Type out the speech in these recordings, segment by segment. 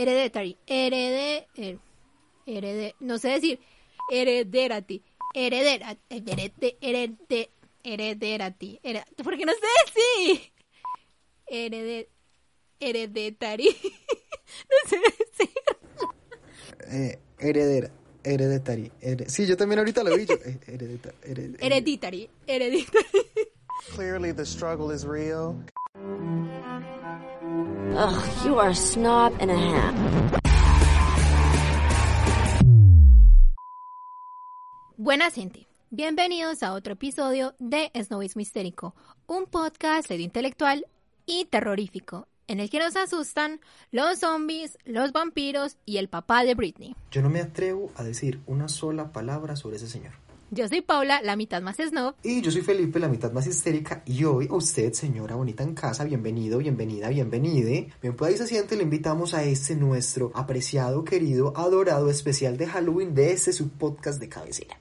Hereditary. Herede. her- herede. No sé decir. Herederati. Heredera. Herede. Herede. Herederati. Here- Porque no sé decir. Herede. Hereditary. no sé decir. Eh, heredera, hereditary. here- Sí, yo también ahorita lo vi. Yo, eh, heredita- hered- Hereditary. Hereditary. Clearly, the struggle is real. Ugh, you are a snob and a half. Buenas gente, bienvenidos a otro episodio de Snobismo Histérico, un podcast de intelectual y terrorífico, en el que nos asustan los zombies, los vampiros y el papá de Britney. Yo no me atrevo a decir una sola palabra sobre ese señor. Yo soy Paula, la mitad más snob, Y yo soy Felipe, la mitad más histérica, y hoy a usted, señora bonita en casa, bienvenido, bienvenida, bienvenide. Bien, pues ahí se siente, le invitamos a este nuestro apreciado, querido, adorado especial de Halloween de este su podcast de cabecera.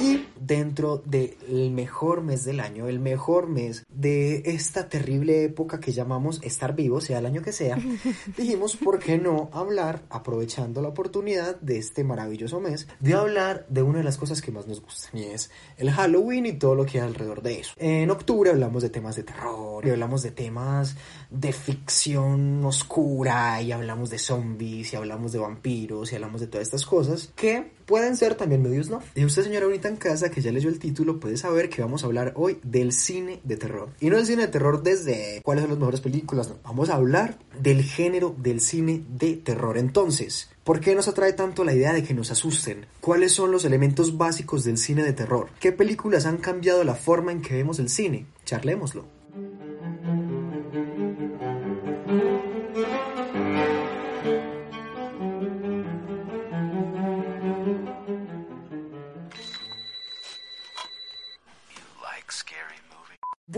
Y dentro del mejor mes del año, el mejor mes de esta terrible época que llamamos estar vivo, sea el año que sea, dijimos, ¿por qué no hablar, aprovechando la oportunidad de este maravilloso mes, de hablar de una de las cosas que más nos gustan, y es el Halloween y todo lo que hay alrededor de eso. En octubre hablamos de temas de terror, y hablamos de temas de ficción oscura, y hablamos de zombies, y hablamos de vampiros, y hablamos de todas estas cosas que pueden ser también medios no. Y usted, señora ahorita en casa, que ya leyó el título, puede saber que vamos a hablar hoy del cine de terror. Y no del cine de terror desde cuáles son las mejores películas. Vamos a hablar del género del cine de terror. Entonces, ¿por qué nos atrae tanto la idea de que nos asusten? ¿Cuáles son los elementos básicos del cine de terror? ¿Qué películas han cambiado la forma en que vemos el cine? Charlémoslo.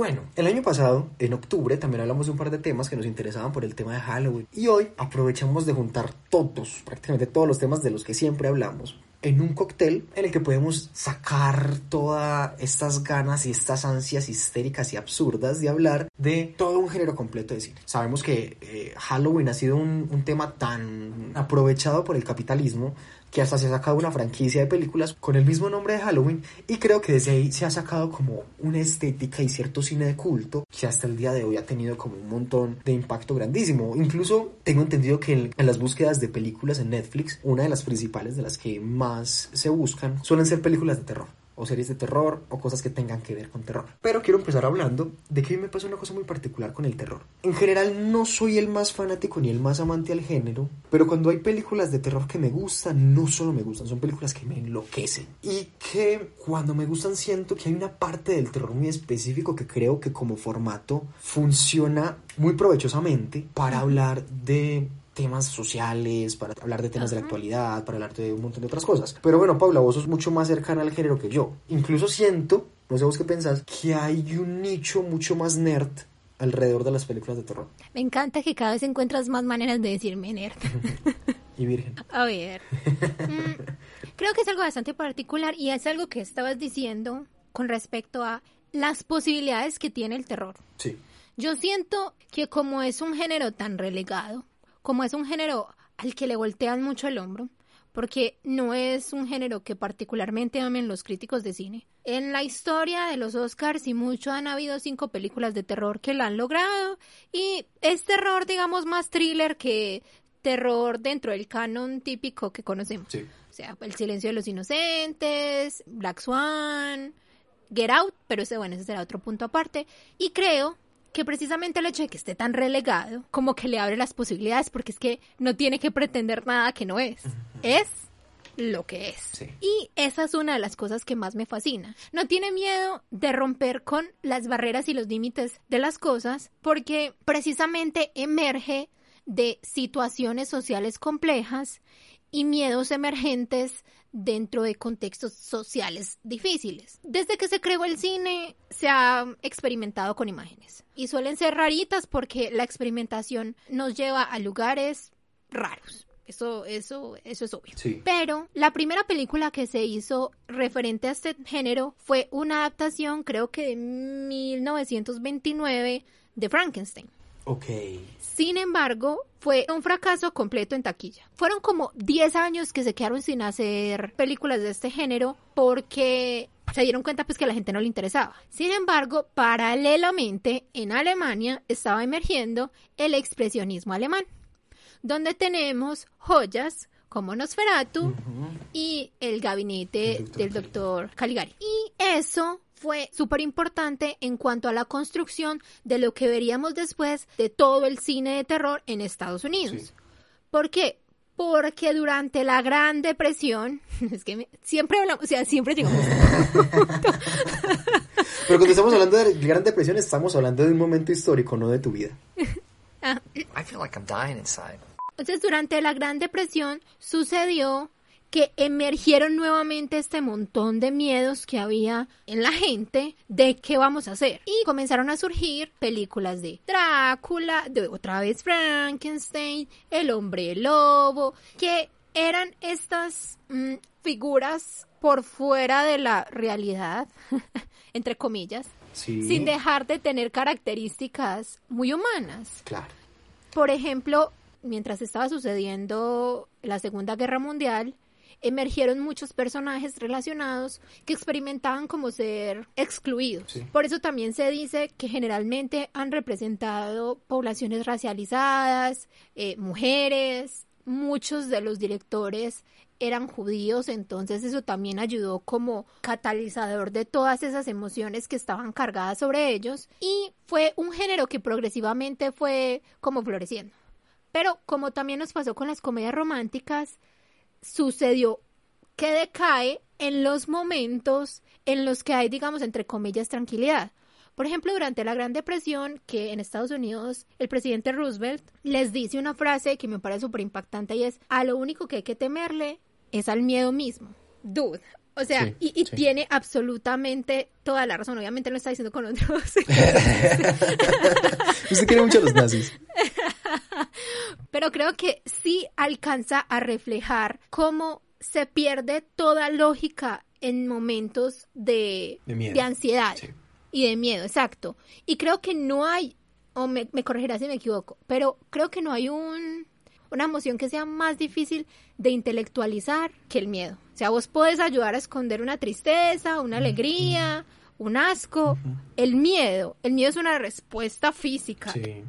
Bueno, el año pasado, en octubre, también hablamos de un par de temas que nos interesaban por el tema de Halloween. Y hoy aprovechamos de juntar todos, prácticamente todos los temas de los que siempre hablamos, en un cóctel en el que podemos sacar todas estas ganas y estas ansias histéricas y absurdas de hablar de todo un género completo de cine. Sabemos que eh, Halloween ha sido un, un tema tan aprovechado por el capitalismo que hasta se ha sacado una franquicia de películas con el mismo nombre de Halloween y creo que desde ahí se ha sacado como una estética y cierto cine de culto que hasta el día de hoy ha tenido como un montón de impacto grandísimo. Incluso tengo entendido que en, las búsquedas de películas en Netflix, una de las principales de las que más se buscan suelen ser películas de terror o series de terror o cosas que tengan que ver con terror. Pero quiero empezar hablando de que a mí me pasa una cosa muy particular con el terror. En general no soy el más fanático ni el más amante al género, pero cuando hay películas de terror que me gustan, no solo me gustan, son películas que me enloquecen. Y que cuando me gustan siento que hay una parte del terror muy específico que creo que como formato funciona muy provechosamente para hablar de temas sociales, para hablar de temas de la actualidad, para hablar de un montón de otras cosas. Pero bueno, Paula, vos sos mucho más cercana al género que yo. Incluso siento, no sé vos qué pensás, que hay un nicho mucho más nerd alrededor de las películas de terror. me encanta que cada vez encuentras más maneras de decirme nerd. Y virgen. A ver. Mm, creo que es algo bastante particular y es algo que estabas diciendo con respecto a las posibilidades que tiene el terror. Sí. Yo siento que como es un género tan relegado, como es un género al que le voltean mucho el hombro, porque no es un género que particularmente amen los críticos de cine. En la historia de los Oscars y mucho han habido cinco películas de terror que la han logrado y es terror, digamos, más thriller que terror dentro del canon típico que conocemos. Sí. O sea, El silencio de los inocentes, Black Swan, Get Out, pero ese, bueno, ese será otro punto aparte. Y creo que precisamente el hecho de que esté tan relegado, como que le abre las posibilidades, porque es que no tiene que pretender nada que no es. Es lo que es. Sí. Y esa es una de las cosas que más me fascina. No tiene miedo de romper con las barreras y los límites de las cosas, porque precisamente emerge de situaciones sociales complejas y miedos emergentes dentro de contextos sociales difíciles. Desde que se creó el cine se ha experimentado con imágenes y suelen ser raritas porque la experimentación nos lleva a lugares raros. Eso, eso, eso es obvio. Sí. Pero la primera película que se hizo referente a este género fue una adaptación, creo que de 1929, de Frankenstein. Ok. Sin embargo, fue un fracaso completo en taquilla. Fueron como 10 años que se quedaron sin hacer películas de este género porque se dieron cuenta pues que a la gente no le interesaba. Sin embargo, paralelamente en Alemania estaba emergiendo el expresionismo alemán, donde tenemos joyas como Nosferatu y el gabinete El doctor del doctor Caligari. Y eso fue súper importante en cuanto a la construcción de lo que veríamos después de todo el cine de terror en Estados Unidos. Sí. ¿Por qué? Porque durante la Gran Depresión, es que me- siempre hablamos, o sea, siempre llegamos Pero cuando estamos hablando de Gran Depresión, estamos hablando de un momento histórico, no de tu vida. I feel like I'm dying inside. Entonces, durante la Gran Depresión sucedió que emergieron nuevamente este montón de miedos que había en la gente de qué vamos a hacer. Y comenzaron a surgir películas de Drácula, de otra vez Frankenstein, El hombre lobo, que eran estas mm, figuras por fuera de la realidad, entre comillas, Sí. sin dejar de tener características muy humanas. Claro. Por ejemplo, mientras estaba sucediendo la Segunda Guerra Mundial, emergieron muchos personajes relacionados que experimentaban como ser excluidos. Sí. Por eso también se dice que generalmente han representado poblaciones racializadas, eh, mujeres, muchos de los directores eran judíos, entonces eso también ayudó como catalizador de todas esas emociones que estaban cargadas sobre ellos y fue un género que progresivamente fue como floreciendo. Pero como también nos pasó con las comedias románticas, sucedió que decae en los momentos en los que hay, digamos, entre comillas, tranquilidad. Por ejemplo, durante la Gran Depresión, que en Estados Unidos el presidente Roosevelt les dice una frase que me parece súper impactante y es, a lo único que hay que temerle es al miedo mismo. Dude. O sea, Sí, y, y sí. tiene absolutamente toda la razón. Obviamente lo está diciendo con otros. Usted quiere mucho a los nazis. Pero creo que sí alcanza a reflejar cómo se pierde toda lógica en momentos de, De ansiedad Sí. y de miedo, exacto. Y creo que no hay, o me, me corregirá si me equivoco, pero creo que no hay un, una emoción que sea más difícil de intelectualizar que el miedo. O sea, vos podés ayudar a esconder una tristeza, una alegría, un asco. El miedo, el miedo es una respuesta física Sí.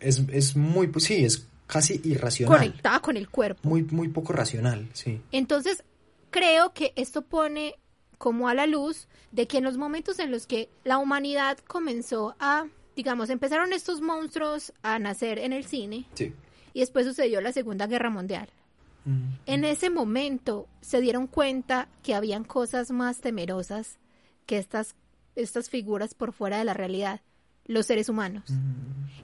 Es, es muy, sí, es casi irracional. conectada con el cuerpo. Muy, muy poco racional, sí. Entonces, creo que esto pone como a la luz de que en los momentos en los que la humanidad comenzó a, digamos, empezaron estos monstruos a nacer en el cine Sí. y después sucedió la Segunda Guerra Mundial. En ese momento se dieron cuenta que habían cosas más temerosas que estas, estas figuras por fuera de la realidad, los seres humanos.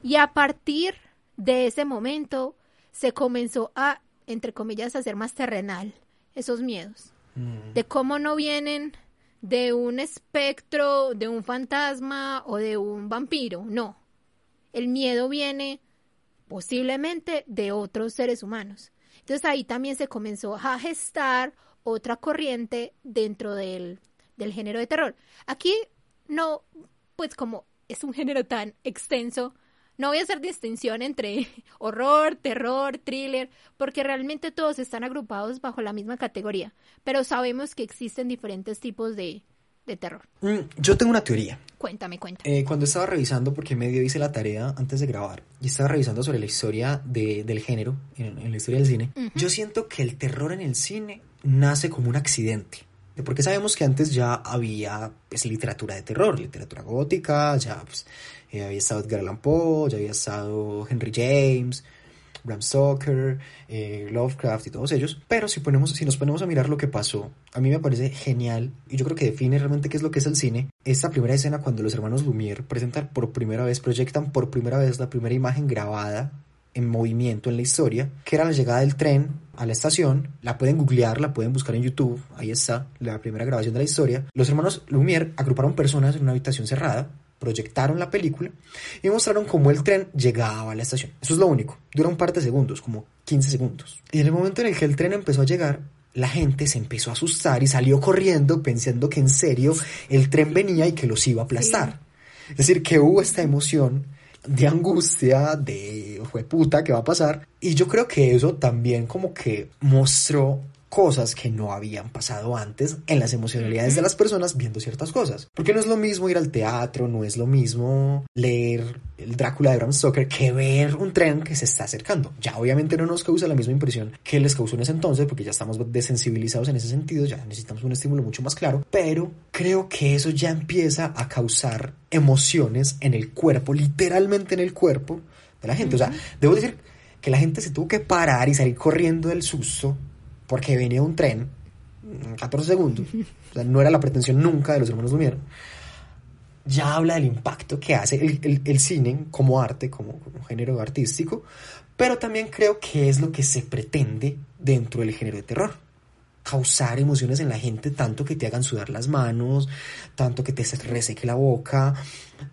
Y a partir de ese momento se comenzó a, entre comillas, hacer más terrenal esos miedos. De cómo no vienen de un espectro, de un fantasma o de un vampiro. No. El miedo viene posiblemente de otros seres humanos. Entonces ahí también se comenzó a gestar otra corriente dentro del, del género de terror. Aquí no, pues como es un género tan extenso, no voy a hacer distinción entre horror, terror, thriller, porque realmente todos están agrupados bajo la misma categoría, pero sabemos que existen diferentes tipos de, de terror. Mm, Yo tengo una teoría. Cuéntame, cuéntame. Eh, cuando estaba revisando, porque medio hice la tarea antes de grabar, y estaba revisando sobre la historia de- del género, en, en la historia del cine, yo siento que el terror en el cine nace como un accidente. De Porque sabemos que antes ya había pues, literatura de terror, literatura gótica, ya pues, eh, había estado Edgar Allan Poe, ya había estado Henry James, Bram Stoker, eh, Lovecraft y todos ellos. Pero si, ponemos, si nos ponemos a mirar lo que pasó, a mí me parece genial y yo creo que define realmente qué es lo que es el cine. Esta primera escena cuando los hermanos Lumière presentan por primera vez, proyectan por primera vez la primera imagen grabada en movimiento en la historia, que era la llegada del tren a la estación. La pueden googlear, la pueden buscar en YouTube. Ahí está la primera grabación de la historia. Los hermanos Lumière agruparon personas en una habitación cerrada, proyectaron la película y mostraron cómo el tren llegaba a la estación. Eso es lo único. Dura un par de segundos, como 15 segundos. Y en el momento en el que el tren empezó a llegar, la gente se empezó a asustar y salió corriendo pensando que en serio el tren venía y que los iba a aplastar. Es decir, que hubo esta emoción de angustia, de fue puta, ¿qué va a pasar? Y yo creo que eso también como que mostró cosas que no habían pasado antes en las emocionalidades de las personas viendo ciertas cosas. Porque no es lo mismo ir al teatro, no es lo mismo leer el Drácula de Bram Stoker que ver un tren que se está acercando. Ya obviamente no nos causa la misma impresión que les causó en ese entonces porque ya estamos desensibilizados en ese sentido, ya necesitamos un estímulo mucho más claro, pero creo que eso ya empieza a causar emociones en el cuerpo, literalmente en el cuerpo de la gente. O sea, debo decir que la gente se tuvo que parar y salir corriendo del susto porque venía un tren en 14 segundos, o sea, no era la pretensión nunca de los hermanos Lumière, ya habla del impacto que hace el, el, cine como arte, como, como, género artístico, pero también creo que es lo que se pretende dentro del género de terror. Causar emociones en la gente, tanto que te hagan sudar las manos, tanto que te reseque la boca,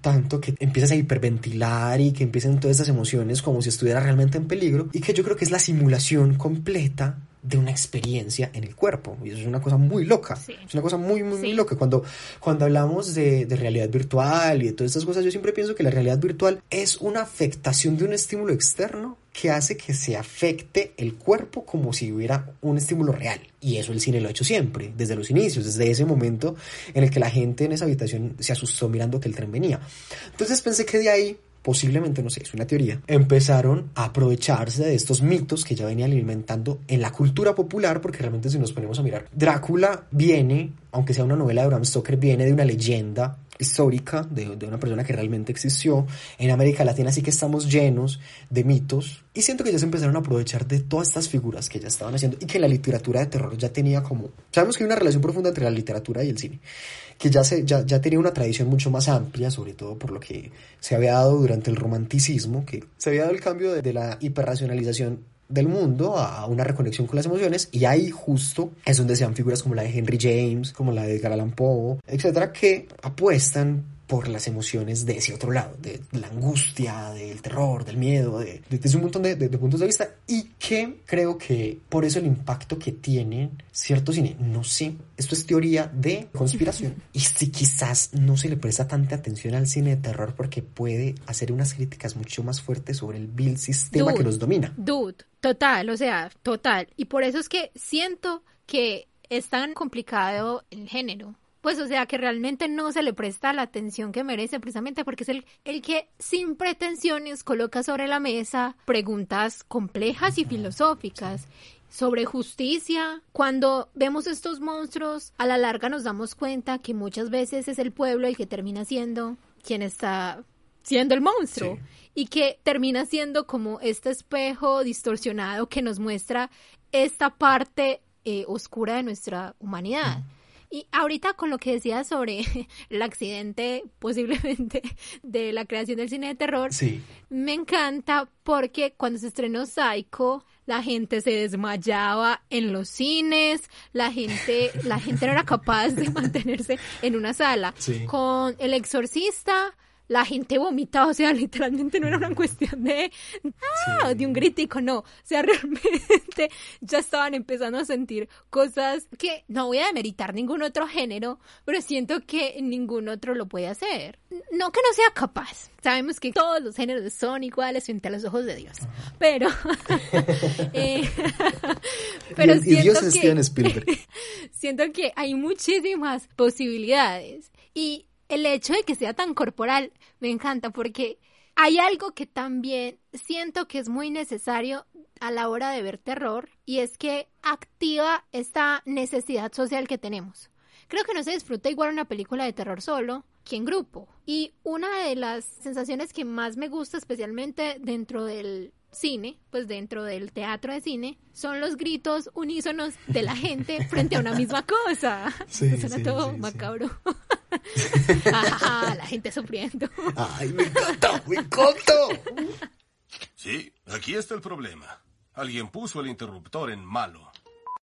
tanto que empiezas a hiperventilar y que empiecen todas esas emociones como si estuviera realmente en peligro, y que yo creo que es la simulación completa de una experiencia en el cuerpo. Y eso es una cosa muy loca. Sí. Es una cosa muy, muy, Sí. muy loca. Cuando, cuando hablamos de, de realidad virtual y de todas estas cosas, yo siempre pienso que la realidad virtual es una afectación de un estímulo externo que hace que se afecte el cuerpo como si hubiera un estímulo real. Y eso el cine lo ha hecho siempre, desde los inicios, desde ese momento en el que la gente en esa habitación se asustó mirando que el tren venía. Entonces pensé que de ahí posiblemente, no sé, es una teoría, empezaron a aprovecharse de estos mitos que ya venían alimentando en la cultura popular, porque realmente si nos ponemos a mirar, Drácula viene, aunque sea una novela de Bram Stoker, viene de una leyenda histórica de, de, una persona que realmente existió. En América Latina sí que estamos llenos de mitos y siento que ya se empezaron a aprovechar de todas estas figuras que ya estaban haciendo y que la literatura de terror ya tenía como... Sabemos que hay una relación profunda entre la literatura y el cine, que ya, se, ya, ya tenía una tradición mucho más amplia, sobre todo por lo que se había dado durante el romanticismo, que se había dado el cambio de, de la hiperracionalización del mundo a una reconexión con las emociones y ahí justo es donde se dan figuras como la de Henry James, como la de Edgar Allan Poe, etcétera, que apuestan por las emociones de ese otro lado, de la angustia, del terror, del miedo, de, de, de un montón de, de, puntos de vista y que creo que por eso el impacto que tiene cierto cine, no sé, esto es teoría de conspiración y si quizás no se le presta tanta atención al cine de terror porque puede hacer unas críticas mucho más fuertes sobre el vil sistema Dude, que los domina. Dude, total, o sea, total. Y por eso es que siento que es tan complicado el género. Pues o sea que realmente no se le presta la atención que merece precisamente porque es el, el que sin pretensiones coloca sobre la mesa preguntas complejas y filosóficas sobre justicia. Cuando vemos estos monstruos, a la larga nos damos cuenta que muchas veces es el pueblo el que termina siendo quien está siendo el monstruo. Sí. Y que termina siendo como este espejo distorsionado que nos muestra esta parte eh, oscura de nuestra humanidad. Mm. Y ahorita con lo que decía sobre el accidente posiblemente de la creación del cine de terror, Sí. me encanta porque cuando se estrenó Psycho, la gente se desmayaba en los cines, la gente, la gente no era capaz de mantenerse en una sala. Sí. Con El Exorcista, la gente vomitaba, o sea, literalmente no era una cuestión de, ah, de un crítico, no, o sea, realmente ya estaban empezando a sentir cosas que no voy a demeritar ningún otro género, pero siento que ningún otro lo puede hacer. No que no sea capaz, sabemos que todos los géneros son iguales frente a los ojos de Dios, pero, eh, pero y, y siento Dios que, es Steven Spielberg. siento que hay muchísimas posibilidades y el hecho de que sea tan corporal me encanta porque hay algo que también siento que es muy necesario a la hora de ver terror y es que activa esta necesidad social que tenemos. Creo que no se disfruta igual una película de terror solo que en grupo. Y una de las sensaciones que más me gusta especialmente dentro del cine, pues dentro del teatro de cine, son los gritos unísonos de la gente frente a una misma cosa. Sí, Suena sí, todo sí, macabro. Ah, la gente sufriendo. Ay, me encanta, me encanta. Sí, aquí está el problema. Alguien puso el interruptor en malo.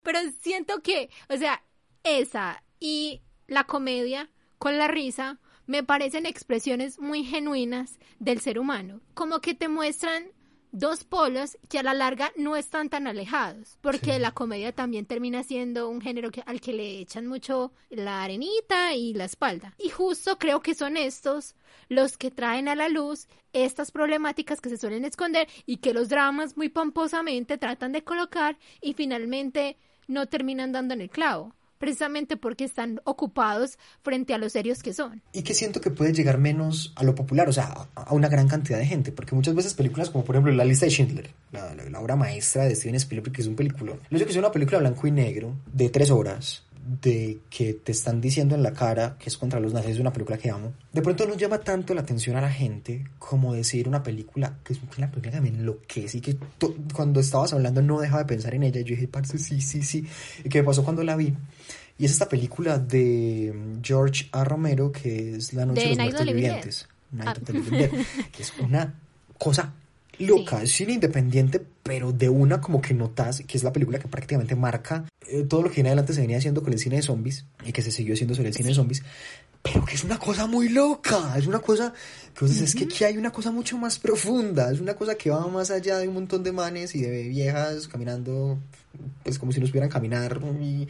Pero siento que, o sea, esa y la comedia con la risa me parecen expresiones muy genuinas del ser humano. Como que te muestran dos polos que a la larga no están tan alejados, porque la comedia también termina siendo un género que, al que le echan mucho la arenita y la espalda. Y justo creo que son estos los que traen a la luz estas problemáticas que se suelen esconder y que los dramas muy pomposamente tratan de colocar y finalmente no terminan dando en el clavo precisamente porque están ocupados frente a los serios que son. Y que siento que puede llegar menos a lo popular, o sea, a una gran cantidad de gente, porque muchas veces películas como por ejemplo La lista de Schindler, la, obra maestra de Steven Spielberg, que es un película, lo que es una película blanco y negro de tres horas, de que te están diciendo en la cara que es contra los nazis, es una película que amo. De pronto no llama tanto la atención a la gente como decir una película que es una película que me enloquece y que cuando estabas hablando no dejaba de pensar en ella. Yo dije, parce, sí, sí, sí. ¿Y qué me pasó cuando la vi? Y es esta película de George A. Romero que es La Noche de, los Muertos Vivientes. Ah. que es una cosa loca, es cine independiente, pero de una como que notas que es la película que prácticamente marca eh, todo lo que en adelante se venía haciendo con el cine de zombies y que se siguió haciendo sobre el cine de zombies, pero que es una cosa muy loca, es una cosa que es que aquí hay una cosa mucho más profunda, es una cosa que va más allá de un montón de manes y de viejas caminando, pues como si nos pudieran caminar y,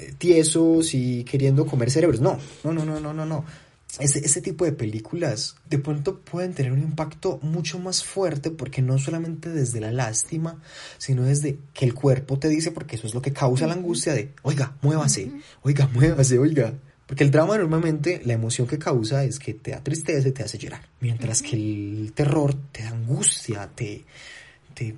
eh, tiesos y queriendo comer cerebros, no, no, no, no, no, no, no ese, tipo de películas de pronto pueden tener un impacto mucho más fuerte porque no solamente desde la lástima, sino desde que el cuerpo te dice, porque eso es lo que causa la angustia de, oiga, muévase, oiga, muévase, oiga. Porque el drama normalmente, la emoción que causa es que te da tristeza y te hace llorar, mientras que el terror te da angustia, te, te...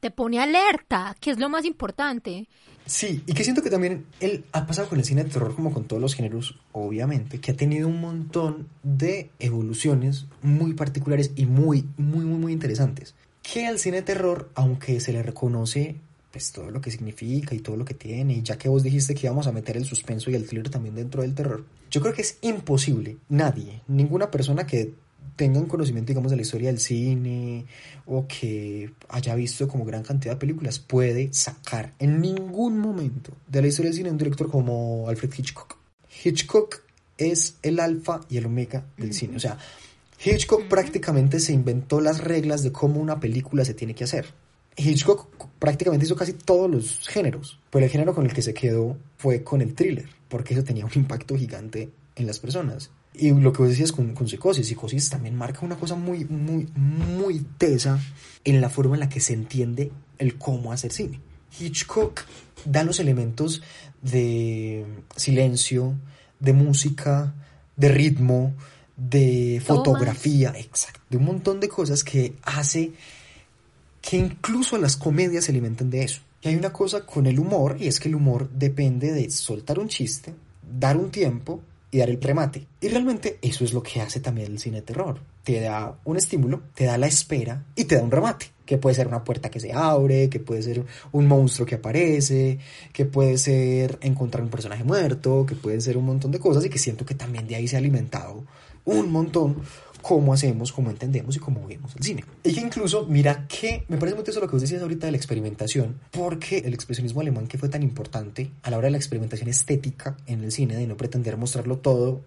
Te pone alerta, que es lo más importante. Sí, y que siento que también él ha pasado con el cine de terror como con todos los géneros, obviamente, que ha tenido un montón de evoluciones muy particulares y muy, muy, muy, muy interesantes. Que al cine de terror, aunque se le reconoce pues todo lo que significa y todo lo que tiene, y ya que vos dijiste que íbamos a meter el suspenso y el thriller también dentro del terror, yo creo que es imposible, nadie, ninguna persona que tengan conocimiento, digamos, de la historia del cine o que haya visto como gran cantidad de películas, puede sacar en ningún momento de la historia del cine un director como Alfred Hitchcock. Hitchcock es el alfa y el omega del cine. O sea, Hitchcock prácticamente se inventó las reglas de cómo una película se tiene que hacer. Hitchcock prácticamente hizo casi todos los géneros, pero el género con el que se quedó fue con el thriller, porque eso tenía un impacto gigante en las personas. Y lo que vos decías con, con, psicosis, psicosis también marca una cosa muy, muy, muy tesa en la forma en la que se entiende el cómo hacer cine. Hitchcock da los elementos de silencio, de música, de ritmo, de fotografía, exacto, de un montón de cosas que hace que incluso las comedias se alimenten de eso. Y hay una cosa con el humor, y es que el humor depende de soltar un chiste, dar un tiempo y dar el remate. Y realmente eso es lo que hace también el cine de terror. Te da un estímulo, te da la espera y te da un remate. Que puede ser una puerta que se abre, que puede ser un monstruo que aparece, que puede ser encontrar un personaje muerto, que puede ser un montón de cosas y que siento que también de ahí se ha alimentado un montón cómo hacemos, cómo entendemos y cómo vemos el cine. Y que incluso, mira que me parece muy interesante lo que vos decías ahorita de la experimentación, porque el expresionismo alemán que fue tan importante a la hora de la experimentación estética en el cine, de no pretender mostrarlo todo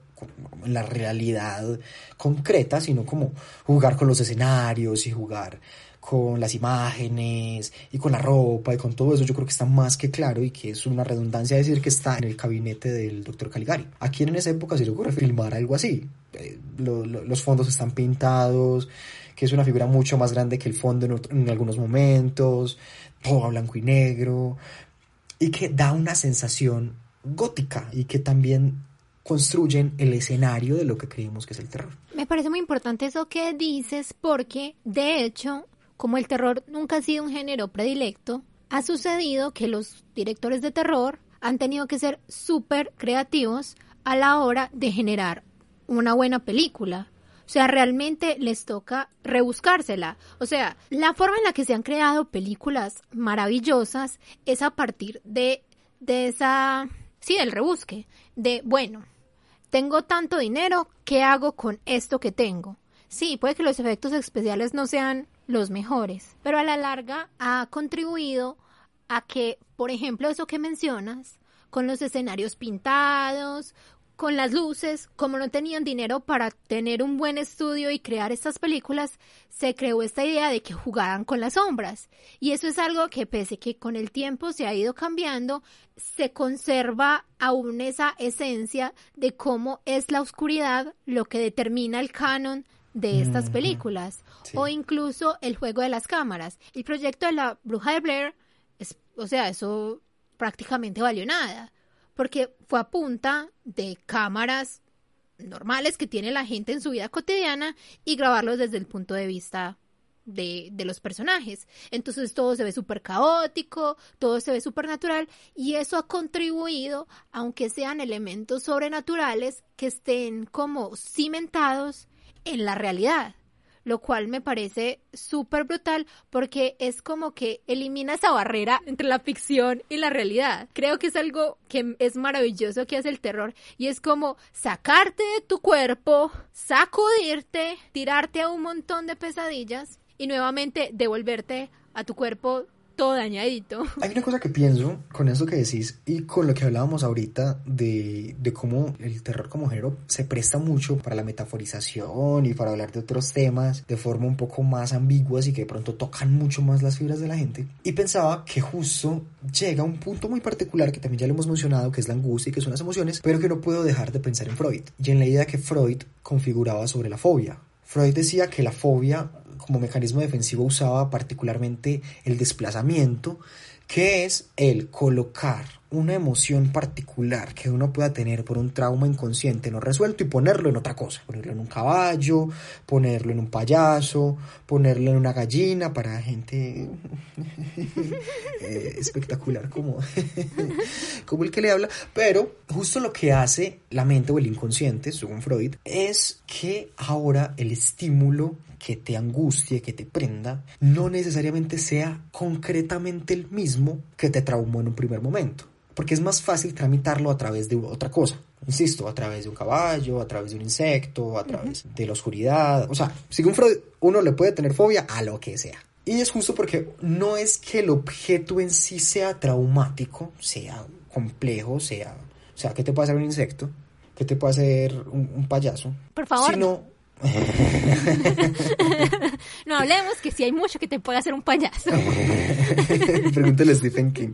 en la realidad concreta, sino como jugar con los escenarios y jugar con las imágenes y con la ropa y con todo eso, yo creo que está más que claro y que es una redundancia decir que está en el gabinete del doctor Caligari. ¿A quién en esa época se le ocurre filmar algo así? Eh, los fondos están pintados, que es una figura mucho más grande que el fondo en, algunos momentos, todo a blanco y negro, y que da una sensación gótica y que también construyen el escenario de lo que creemos que es el terror. Me parece muy importante eso que dices porque, de hecho, como el terror nunca ha sido un género predilecto, ha sucedido que los directores de terror han tenido que ser súper creativos a la hora de generar una buena película. O sea, realmente les toca rebuscársela. O sea, la forma en la que se han creado películas maravillosas es a partir de, de esa, sí, del rebusque. De, bueno, tengo tanto dinero, ¿qué hago con esto que tengo? Sí, puede que los efectos especiales no sean los mejores, pero a la larga ha contribuido a que, por ejemplo, eso que mencionas, con los escenarios pintados, con las luces, como no tenían dinero para tener un buen estudio y crear estas películas, se creó esta idea de que jugaran con las sombras. Y eso es algo que pese que con el tiempo se ha ido cambiando, se conserva aún esa esencia de cómo es la oscuridad lo que determina el canon de estas películas. O incluso el juego de las cámaras. El proyecto de la bruja de Blair, es, o sea, eso prácticamente valió nada porque fue a punta de cámaras normales que tiene la gente en su vida cotidiana y grabarlos desde el punto de vista de, los personajes. Entonces todo se ve súper caótico, todo se ve súper natural y eso ha contribuido, aunque sean elementos sobrenaturales, que estén como cimentados en la realidad lo cual me parece súper brutal porque es como que elimina esa barrera entre la ficción y la realidad. Creo que es algo que es maravilloso que hace el terror y es como sacarte de tu cuerpo, sacudirte, tirarte a un montón de pesadillas y nuevamente devolverte a tu cuerpo todo dañadito. Hay una cosa que pienso con eso que decís y con lo que hablábamos ahorita de, de cómo el terror como género se presta mucho para la metaforización y para hablar de otros temas de forma un poco más ambiguas y que de pronto tocan mucho más las fibras de la gente. Y pensaba que justo llega a un punto muy particular que también ya lo hemos mencionado, que es la angustia y que son las emociones, pero que no puedo dejar de pensar en Freud y en la idea que Freud configuraba sobre la fobia. Freud decía que la fobia como mecanismo defensivo usaba particularmente el desplazamiento, que es el colocar una emoción particular que uno pueda tener por un trauma inconsciente no resuelto y ponerlo en otra cosa, ponerlo en un caballo, ponerlo en un payaso, ponerlo en una gallina para gente eh, espectacular como, como el que le habla, pero justo lo que hace la mente o el inconsciente, según Freud, es que ahora el estímulo que te angustie, que te prenda, no necesariamente sea concretamente el mismo que te traumó en un primer momento. Porque es más fácil tramitarlo a través de otra cosa. Insisto, a través de un caballo, a través de un insecto, a través de la oscuridad. O sea, según Freud, uno le puede tener fobia a lo que sea. Y es justo porque no es que el objeto en sí sea traumático, sea complejo, sea... O sea, ¿qué te puede hacer un insecto? ¿Qué te puede hacer un, un payaso? Por favor. Sino no hablemos que si hay mucho que te puede hacer un payaso. Pregúntale a Stephen King.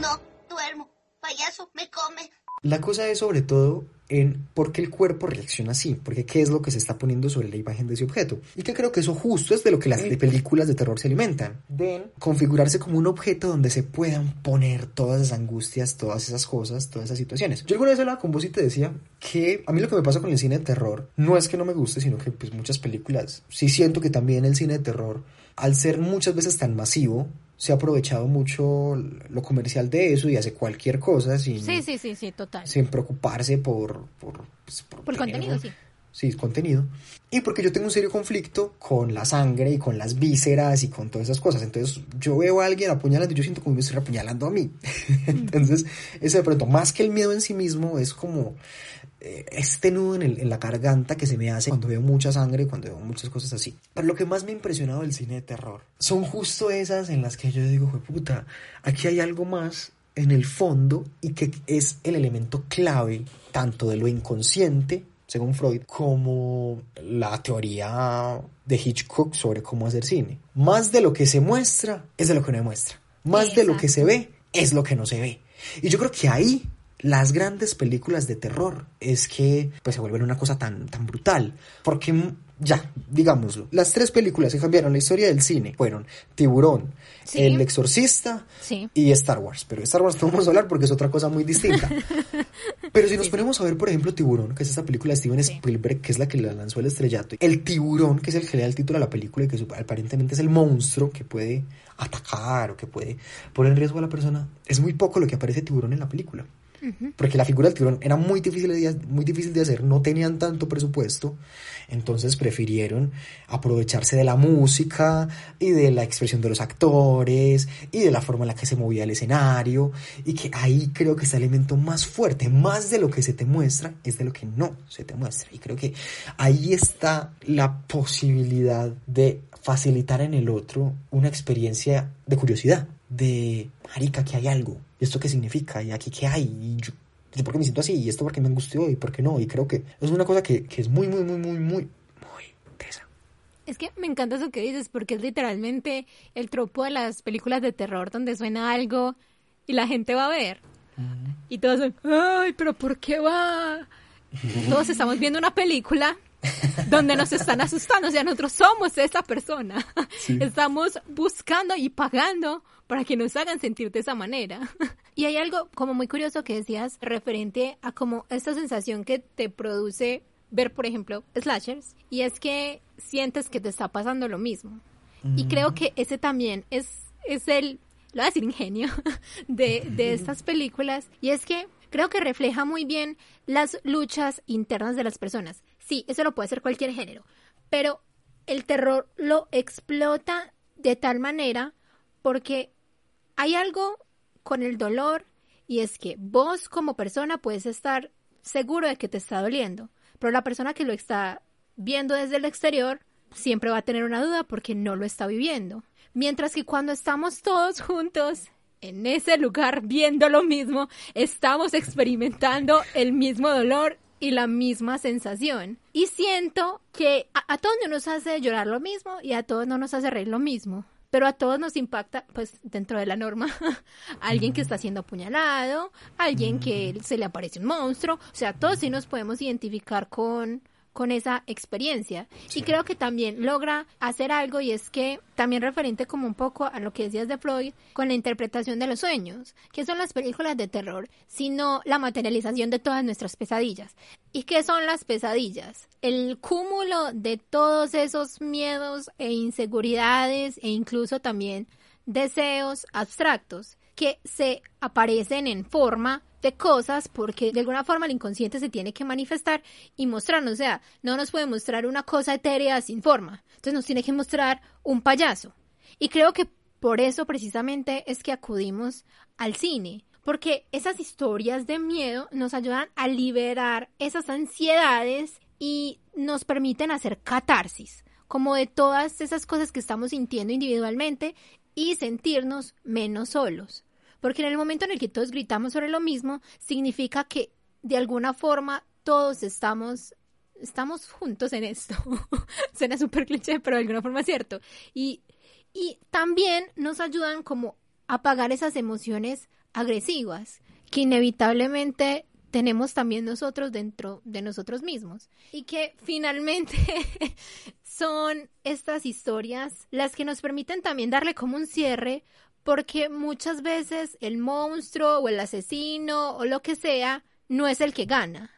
No, duermo. Payaso, me come. La cosa es sobre todo en por qué el cuerpo reacciona así, porque qué es lo que se está poniendo sobre la imagen de ese objeto. Y que creo que eso justo es de lo que las películas de terror se alimentan, de configurarse como un objeto donde se puedan poner todas esas angustias, todas esas cosas, todas esas situaciones. Yo alguna vez hablaba con vos y te decía que a mí lo que me pasa con el cine de terror no es que no me guste, sino que pues muchas películas, sí siento que también el cine de terror, al ser muchas veces tan masivo, se ha aprovechado mucho lo comercial de eso y hace cualquier cosa sin, sí, sí, sí, sí, total. sin preocuparse por... Por, pues, por, por contenido, sí. Sí, contenido. Y porque yo tengo un serio conflicto con la sangre y con las vísceras y con todas esas cosas. Entonces yo veo a alguien apuñalando y yo siento como me estoy apuñalando a mí. Entonces, eso de pronto, más que el miedo en sí mismo, es como este nudo en, el, en, la garganta que se me hace cuando veo mucha sangre, cuando veo muchas cosas así. Pero lo que más me ha impresionado del cine de terror son justo esas en las que yo digo, puta, aquí hay algo más en el fondo y que es el elemento clave tanto de lo inconsciente, según Freud, como la teoría de Hitchcock sobre cómo hacer cine. Más de lo que se muestra es de lo que no muestra. Más Exacto. de lo que se ve es lo que no se ve. Y yo creo que ahí las grandes películas de terror es que pues se vuelven una cosa tan, tan brutal. Porque ya, digámoslo, las tres películas que cambiaron la historia del cine fueron Tiburón, ¿Sí? El Exorcista ¿Sí? y Star Wars. Pero Star Wars no vamos a hablar porque es otra cosa muy distinta. Pero si nos ponemos a ver, por ejemplo, Tiburón, que es esta película de Steven Spielberg, que es la que le lanzó el estrellato, el tiburón, que es el que le da el título a la película y que aparentemente es el monstruo que puede atacar o que puede poner en riesgo a la persona, es muy poco lo que aparece tiburón en la película. Porque la figura del tiburón era muy difícil, de, muy difícil de hacer, no tenían tanto presupuesto, entonces prefirieron aprovecharse de la música y de la expresión de los actores y de la forma en la que se movía el escenario. Y que ahí creo que está el elemento más fuerte, más de lo que se te muestra es de lo que no se te muestra. Y creo que ahí está la posibilidad de facilitar en el otro una experiencia de curiosidad, de, marica, que hay algo, ¿y esto qué significa? ¿Y aquí qué hay? ¿Y yo, yo por qué me siento así? ¿Y esto por qué me angustió? ¿Y por qué no? Y creo que es una cosa que, que es muy, muy, muy, muy, muy, muy tesa. Es que me encanta eso que dices, porque es literalmente el tropo de las películas de terror donde suena algo y la gente va a ver. Y todos son, ay, pero ¿por qué va? Todos estamos viendo una película donde nos están asustando, o sea, nosotros somos esa persona. Estamos buscando y pagando para que nos hagan sentir de esa manera. Y hay algo como muy curioso que decías referente a como esta sensación que te produce ver, por ejemplo, slashers, y es que sientes que te está pasando lo mismo. Y creo que ese también es, es el, lo voy a decir ingenio, de, de estas películas, y es que creo que refleja muy bien las luchas internas de las personas. Sí, eso lo puede ser cualquier género, pero el terror lo explota de tal manera porque hay algo con el dolor y es que vos como persona puedes estar seguro de que te está doliendo, pero la persona que lo está viendo desde el exterior siempre va a tener una duda porque no lo está viviendo. Mientras que cuando estamos todos juntos en ese lugar viendo lo mismo, estamos experimentando el mismo dolor y la misma sensación. Y siento que a, todos no nos hace llorar lo mismo y a todos no nos hace reír lo mismo. Pero a todos nos impacta, pues dentro de la norma, alguien que está siendo apuñalado, alguien que se le aparece un monstruo, o sea, todos sí nos podemos identificar con, con esa experiencia. Y creo que también logra hacer algo y es que también referente como un poco a lo que decías de Freud con la interpretación de los sueños, que son las películas de terror, sino la materialización de todas nuestras pesadillas. ¿Y qué son las pesadillas? El cúmulo de todos esos miedos e inseguridades e incluso también deseos abstractos que se aparecen en forma de cosas porque de alguna forma el inconsciente se tiene que manifestar y mostrarnos, o sea, no nos puede mostrar una cosa etérea sin forma, entonces nos tiene que mostrar un payaso. Y creo que por eso precisamente es que acudimos al cine, porque esas historias de miedo nos ayudan a liberar esas ansiedades y nos permiten hacer catarsis, como de todas esas cosas que estamos sintiendo individualmente y sentirnos menos solos. Porque en el momento en el que todos gritamos sobre lo mismo, significa que de alguna forma todos estamos estamos juntos en esto. Suena súper cliché, pero de alguna forma es cierto. Y, y también nos ayudan como a apagar esas emociones agresivas que inevitablemente tenemos también nosotros dentro de nosotros mismos y que finalmente son estas historias las que nos permiten también darle como un cierre porque muchas veces el monstruo o el asesino o lo que sea no es el que gana,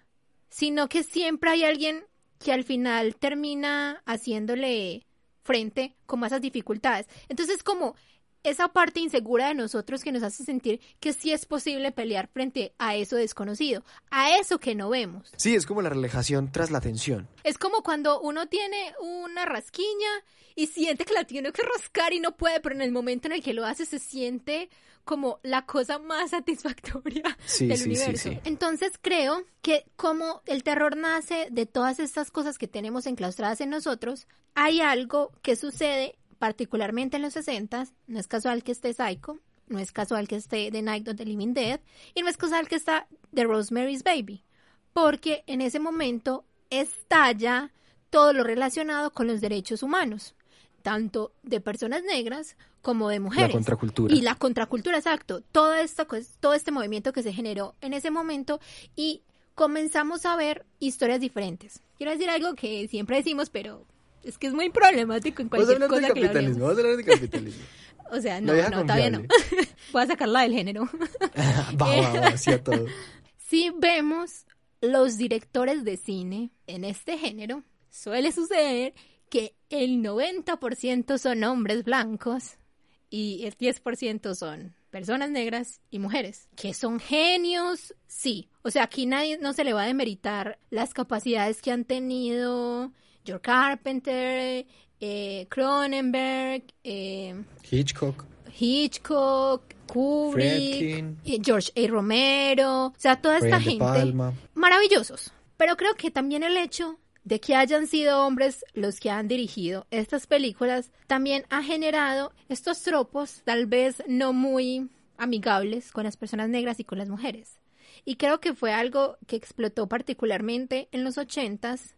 sino que siempre hay alguien que al final termina haciéndole frente como a esas dificultades. Entonces como esa parte insegura de nosotros que nos hace sentir que sí es posible pelear frente a eso desconocido, a eso que no vemos. Sí, es como la relajación tras la tensión. Es como cuando uno tiene una rasquiña y siente que la tiene que rascar y no puede, pero en el momento en el que lo hace se siente como la cosa más satisfactoria Sí, del sí, sí, universo. sí. Entonces creo que como el terror nace de todas estas cosas que tenemos enclaustradas en nosotros, hay algo que sucede particularmente en los 60 no es casual que esté Psycho, no es casual que esté The Night of the Living Dead y no es casual que está The Rosemary's Baby, porque en ese momento estalla todo lo relacionado con los derechos humanos, tanto de personas negras como de mujeres. contracultura. Y la contracultura, exacto. Todo, esto, pues, todo este movimiento que se generó en ese momento y comenzamos a ver historias diferentes. Quiero decir algo que siempre decimos, pero es que es muy problemático en a cualquier de cosa que capitalismo, a hablar de capitalismo. O sea, no, no, todavía no. Voy a sacarla del género. va, va, a todo. si vemos los directores de cine en este género, suele suceder que el 90% son hombres blancos y el 10% son personas negras y mujeres, que son genios, sí. O sea, aquí nadie no se le va a demeritar las capacidades que han tenido George Carpenter, eh, Cronenberg, eh, Hitchcock. Hitchcock, Kubrick, eh, George A. Romero, o sea, toda esta Brian De gente Palma. maravillosos. Pero creo que también el hecho de que hayan sido hombres los que han dirigido estas películas también ha generado estos tropos tal vez no muy amigables con las personas negras y con las mujeres. Y creo que fue algo que explotó particularmente en los ochentas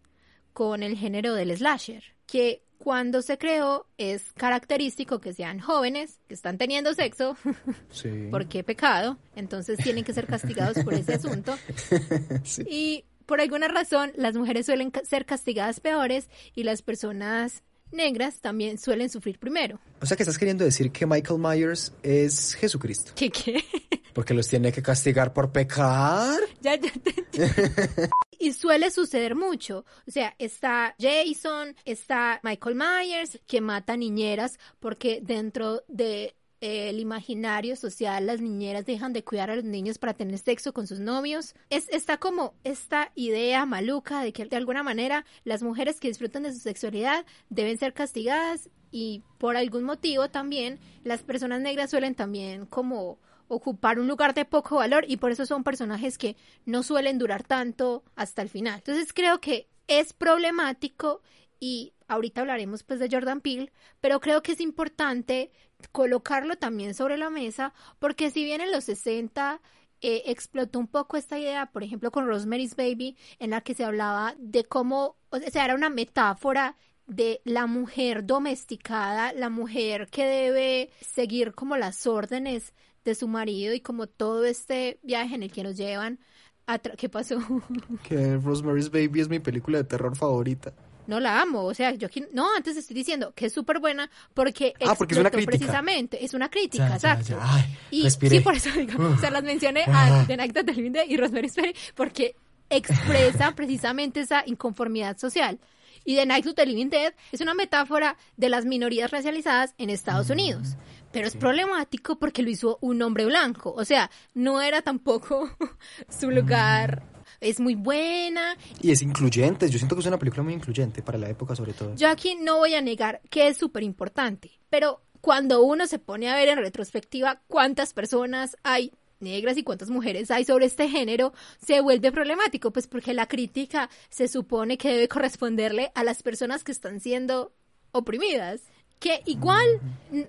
con el género del slasher, que cuando se creó es característico que sean jóvenes que están teniendo sexo, Sí. porque pecado, entonces tienen que ser castigados por ese asunto. Sí. Y por alguna razón las mujeres suelen ser castigadas peores y las personas negras también suelen sufrir primero. O sea que estás queriendo decir que Michael Myers es Jesucristo. ¿Qué qué? Porque los tiene que castigar por pecar. ya, ya te. Y suele suceder mucho. O sea, está Jason, está Michael Myers, que mata niñeras porque dentro de el imaginario social las niñeras dejan de cuidar a los niños para tener sexo con sus novios. Es, está como esta idea maluca de que de alguna manera las mujeres que disfrutan de su sexualidad deben ser castigadas y por algún motivo también las personas negras suelen también como ocupar un lugar de poco valor y por eso son personajes que no suelen durar tanto hasta el final. Entonces creo que es problemático y ahorita hablaremos pues de Jordan Peele, pero creo que es importante colocarlo también sobre la mesa porque si bien en los 60 eh, explotó un poco esta idea, por ejemplo, con Rosemary's Baby, en la que se hablaba de cómo, o sea, era una metáfora de la mujer domesticada, la mujer que debe seguir como las órdenes de su marido y como todo este viaje en el que nos llevan. ¿Qué pasó? Que Rosemary's Baby es mi película de terror favorita. No la amo, o sea, yo aquí, no, antes estoy diciendo que es súper buena porque Ah, porque es una crítica. precisamente, es una crítica, Ya, exacto. ya. Ay, y respiré. sí, por eso digo, o sea, las mencioné Ah. a The Night That the Living Dead y Rosemary's Baby porque expresa precisamente esa inconformidad social. Y The Night of the Living Dead es una metáfora de las minorías racializadas en Estados Mm, Unidos. Pero es problemático porque lo hizo un hombre blanco. O sea, no era tampoco su lugar. Es muy buena Y es incluyente. Yo siento que es una película muy incluyente para la época, sobre todo. Yo aquí no voy a negar que es súper importante, pero cuando uno se pone a ver en retrospectiva cuántas personas hay negras y cuántas mujeres hay sobre este género, se vuelve problemático, pues porque la crítica se supone que debe corresponderle a las personas que están siendo oprimidas, que igual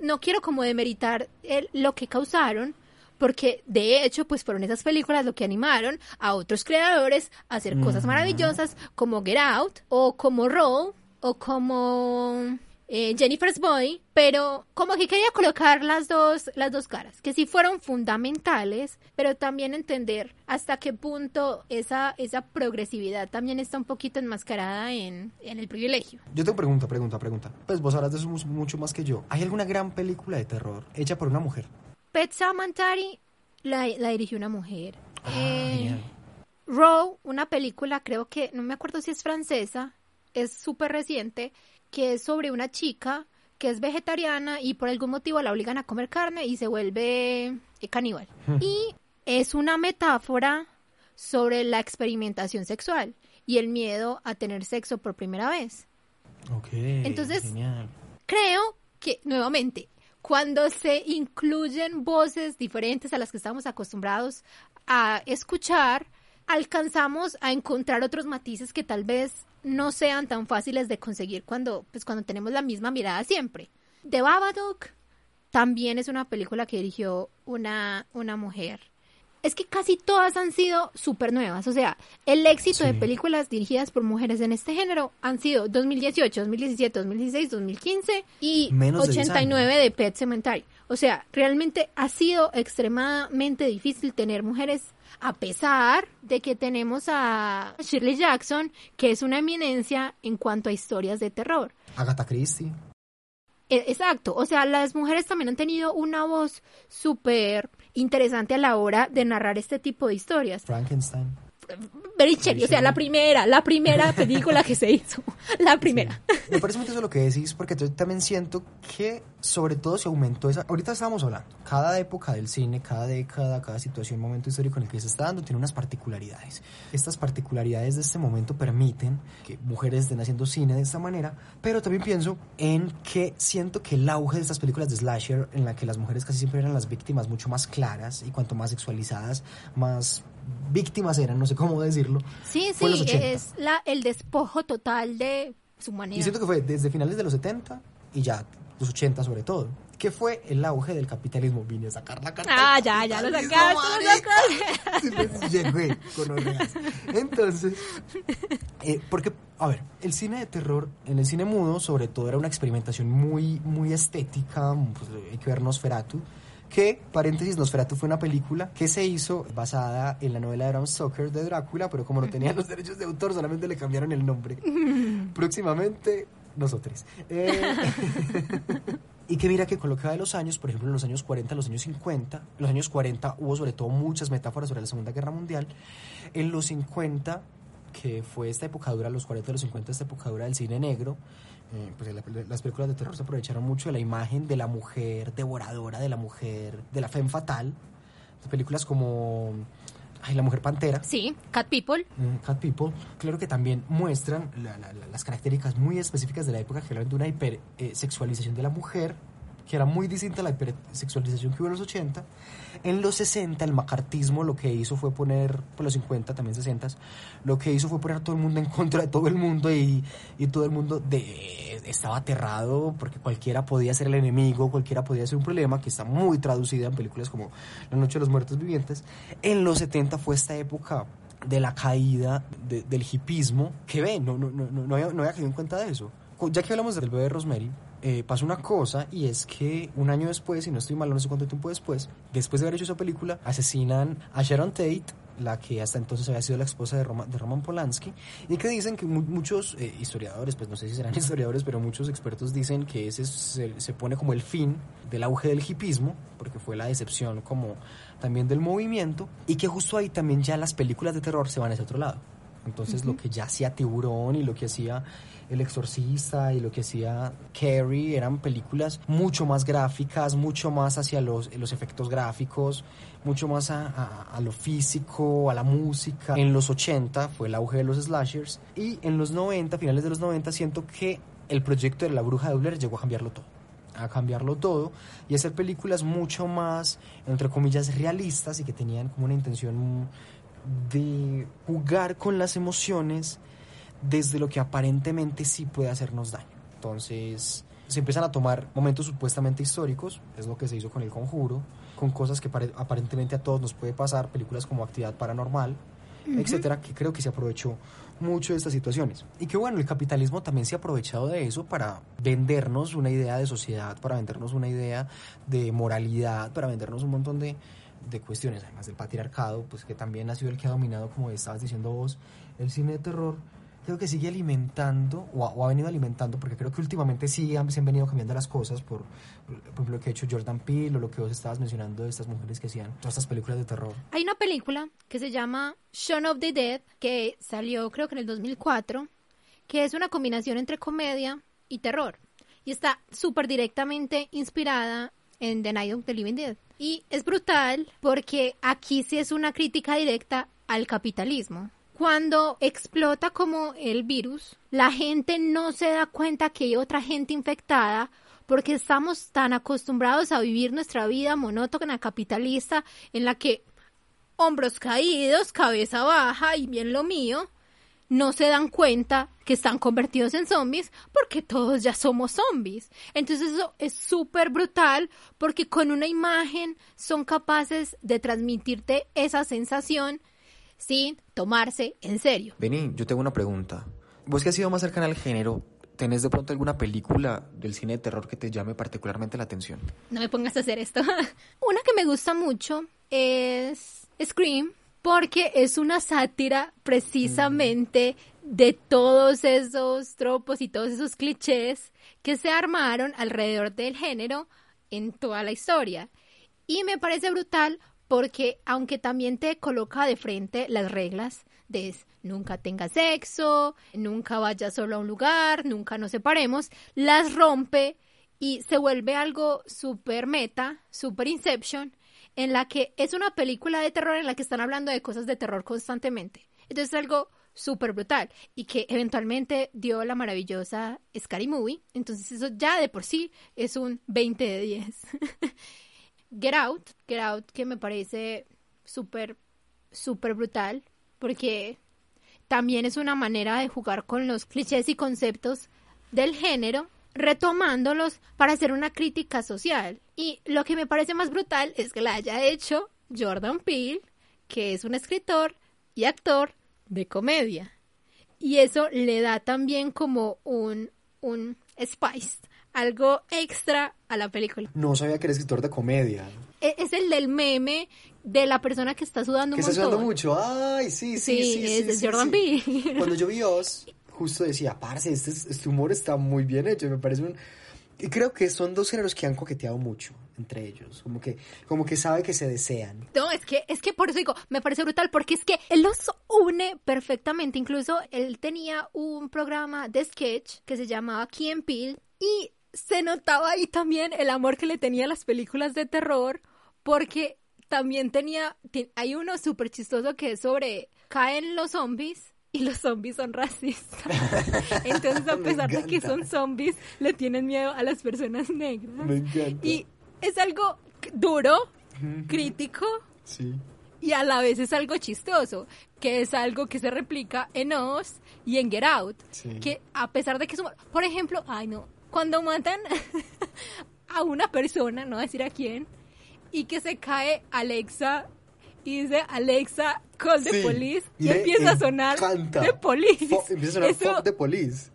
no quiero como demeritar el- lo que causaron, porque de hecho pues fueron esas películas lo que animaron a otros creadores a hacer cosas maravillosas como Get Out o como Roll o como eh, Jennifer's Body, pero como que quería colocar las dos, las dos caras, que sí fueron fundamentales, pero también entender hasta qué punto esa, esa progresividad también está un poquito enmascarada en, en el privilegio. Yo tengo pregunta, pregunta, pregunta. Pues vos hablas de eso mu- mucho más que yo. ¿Hay alguna gran película de terror hecha por una mujer? Pet Samantari la, la dirigió una mujer. Ah, Eh, genial. Row, una película, creo que, no me acuerdo si es francesa, es súper reciente, que es sobre una chica que es vegetariana y por algún motivo la obligan a comer carne y se vuelve eh, caníbal. Y es una metáfora sobre la experimentación sexual y el miedo a tener sexo por primera vez. Ok. Entonces- Genial. Creo que, nuevamente, cuando se incluyen voces diferentes a las que estamos acostumbrados a escuchar, alcanzamos a encontrar otros matices que tal vez no sean tan fáciles de conseguir cuando, pues, cuando tenemos la misma mirada siempre. The Babadook también es una película que dirigió una, una mujer. Es que casi todas han sido súper nuevas. O sea, el éxito de películas dirigidas por mujeres en este género han sido 2018, 2017, 2016, 2015 y Menos de 10 89 de Pet Cemetery. O sea, realmente ha sido extremadamente difícil tener mujeres a pesar de que tenemos a Shirley Jackson, que es una eminencia en cuanto a historias de terror. Agatha Christie. E- Exacto, o sea, las mujeres también han tenido una voz súper interesante a la hora de narrar este tipo de historias. Shelley, o sea, la primera, la primera película que se hizo, la primera. Me parece muy eso lo que decís, porque yo también siento que sobre todo se aumentó esa... Ahorita estábamos hablando, cada época del cine, cada década, cada situación, momento histórico en el que se está dando, tiene unas particularidades. Estas particularidades de este momento permiten que mujeres estén haciendo cine de esta manera, pero también pienso en que siento que el auge de estas películas de slasher, en la que las mujeres casi siempre eran las víctimas mucho más claras y cuanto más sexualizadas, más víctimas eran, no sé cómo decirlo. Sí, sí, los 80. es la, el despojo total de su humanidad. Y siento que fue desde finales de los 70 y ya los 80 sobre todo. Que fue el auge del capitalismo. Vine a sacar la carta. Ah, ya, ya lo sacaste, lo. Sí, pues, llegué con orreas. Entonces, eh, porque, a ver, el cine de terror, en el cine mudo, sobre todo, era una experimentación muy, muy estética. Pues, hay que ver Nosferatu. Que, paréntesis, Nosferatu fue una película que se hizo basada en la novela de Bram Stoker de Drácula, pero como no tenía los derechos de autor, solamente le cambiaron el nombre. Próximamente, nosotros. Eh, y que mira que con lo que va de los años, por ejemplo, en los años 40, los años 50, en los años 40 hubo sobre todo muchas metáforas sobre la Segunda Guerra Mundial. En los 50, que fue esta época dura, los 40 y los 50, esta época dura del cine negro, eh, pues la- las películas de terror se aprovecharon mucho de la imagen de la mujer devoradora, de la mujer, de la femme fatal. Películas como ay, La Mujer Pantera. Sí, Cat People. Mm, Cat People, claro que también muestran la- la- la- las características muy específicas de la época que hablan de una hipersexualización de la mujer, que era muy distinta a la hipersexualización que hubo en los 80. En los 60 el macartismo lo que hizo fue poner, por los 50, también 60, lo que hizo fue poner a todo el mundo en contra de todo el mundo y, y todo el mundo estaba aterrado porque cualquiera podía ser el enemigo, cualquiera podía ser un problema, que está muy traducida en películas como La Noche de los Muertos Vivientes. En los 70 fue esta época de la caída de- del hipismo, que ve, no, no, no, no, había, no había caído en cuenta de eso. Ya que hablamos del bebé Rosemary, eh, pasó una cosa y es que un año después, y no estoy mal, no sé cuánto tiempo después, después de haber hecho esa película, asesinan a Sharon Tate, la que hasta entonces había sido la esposa de, Roma- de Roman Polanski, y que dicen que mu- muchos eh, historiadores, pues no sé si serán historiadores, pero muchos expertos dicen que ese se, se pone como el fin del auge del hipismo, porque fue la decepción como también del movimiento, y que justo ahí también ya las películas de terror se van a ese otro lado. Entonces lo que ya hacía Tiburón y lo que hacía El Exorcista y lo que hacía Carrie eran películas mucho más gráficas, mucho más hacia los, los efectos gráficos, mucho más a, a- a lo físico, a la música. En los 80 fue el auge de los slashers y en los 90, finales de los 90, siento que el proyecto de La Bruja de Blair llegó a cambiarlo todo a cambiarlo todo y hacer películas mucho más, entre comillas, realistas y que tenían como una intención de jugar con las emociones desde lo que aparentemente sí puede hacernos daño. Entonces se empiezan a tomar momentos supuestamente históricos, es lo que se hizo con El Conjuro, con cosas que pare- aparentemente a todos nos puede pasar, películas como Actividad Paranormal, etcétera, que creo que se aprovechó mucho de estas situaciones. Y que bueno, el capitalismo también se ha aprovechado de eso para vendernos una idea de sociedad, para vendernos una idea de moralidad, para vendernos un montón de, de cuestiones, además del patriarcado, pues que también ha sido el que ha dominado, como estabas diciendo vos, el cine de terror. Creo que sigue alimentando, o ha, o ha venido alimentando, porque creo que últimamente sí han, se han venido cambiando las cosas, por, por ejemplo, lo que ha hecho Jordan Peele, o lo que vos estabas mencionando de estas mujeres que hacían todas estas películas de terror. Hay una película que se llama Shaun of the Dead, que salió creo que en el 2004, que es una combinación entre comedia y terror. Y está súper directamente inspirada en The Night of the Living Dead. Y es brutal porque aquí sí es una crítica directa al capitalismo. Cuando explota como el virus, la gente no se da cuenta que hay otra gente infectada porque estamos tan acostumbrados a vivir nuestra vida monótona capitalista en la que hombros caídos, cabeza baja y bien lo mío, no se dan cuenta que están convertidos en zombies porque todos ya somos zombies. Entonces eso es súper brutal porque con una imagen son capaces de transmitirte esa sensación sin tomarse en serio. Vení, yo tengo una pregunta. Vos que has sido más cercana al género, ¿tenés de pronto alguna película del cine de terror que te llame particularmente la atención? No me pongas a hacer esto. Una que me gusta mucho es Scream, porque es una sátira precisamente de todos esos tropos y todos esos clichés que se armaron alrededor del género en toda la historia. Y me parece brutal porque aunque también te coloca de frente las reglas de nunca tenga sexo, nunca vaya solo a un lugar, nunca nos separemos, las rompe y se vuelve algo super meta, super Inception, en la que es una película de terror en la que están hablando de cosas de terror constantemente. Entonces es algo súper brutal y que eventualmente dio la maravillosa Scary Movie. Entonces eso ya de por sí es un 20 de 10. Get Out, Get Out que me parece súper, súper brutal porque también es una manera de jugar con los clichés y conceptos del género, retomándolos para hacer una crítica social. Y lo que me parece más brutal es que la haya hecho Jordan Peele, que es un escritor y actor de comedia. Y eso le da también como un, un spice, algo extra a la película. No sabía que era escritor de comedia. E- Es el del meme de la persona que está sudando Que un está montón. sudando mucho. Ay, sí, sí, Sí, sí. es sí, Jordan sí. Peele. Cuando yo vi Oz, justo decía, parce, este, es- este humor está muy bien hecho. Me parece un... Y creo que son dos géneros que han coqueteado mucho entre ellos. Como que, como que sabe que se desean. No, es que, es que por eso digo, me parece brutal, porque es que él los une perfectamente. Incluso él tenía un programa de sketch que se llamaba Key and Peele y se notaba ahí también el amor que le tenía a las películas de terror, porque también tenía, hay uno súper chistoso que es sobre caen los zombies y los zombies son racistas. Entonces, a pesar de que son zombies, le tienen miedo a las personas negras. Me encanta. Y es algo duro, crítico Sí. y a la vez es algo chistoso, que es algo que se replica en Oz y en Get Out, Sí. que a pesar de que humor, por ejemplo, ay no, cuando matan a una persona, no voy a decir a quién, y que se cae Alexa y dice Alexa call the Sí, police y empieza a sonar encanta. the police. Fo- empieza a sonar Eso- Fuck the Police.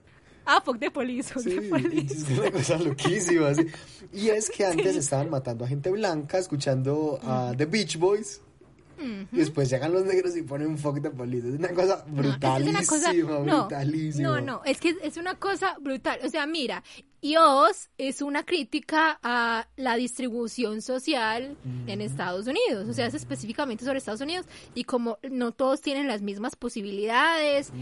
Ah, fuck the police, fuck Sí, the police. es una cosa loquísima. sí. Y es que antes estaban matando a gente blanca escuchando a The Beach Boys. Después llegan los negros y ponen fuck the police. Es una cosa No, eso es brutalísima, una cosa- no, brutalísima. No, no, es que es una cosa brutal. O sea, mira, Oz es una crítica a la distribución social en Estados Unidos. O sea, es específicamente sobre Estados Unidos. Y como no todos tienen las mismas posibilidades.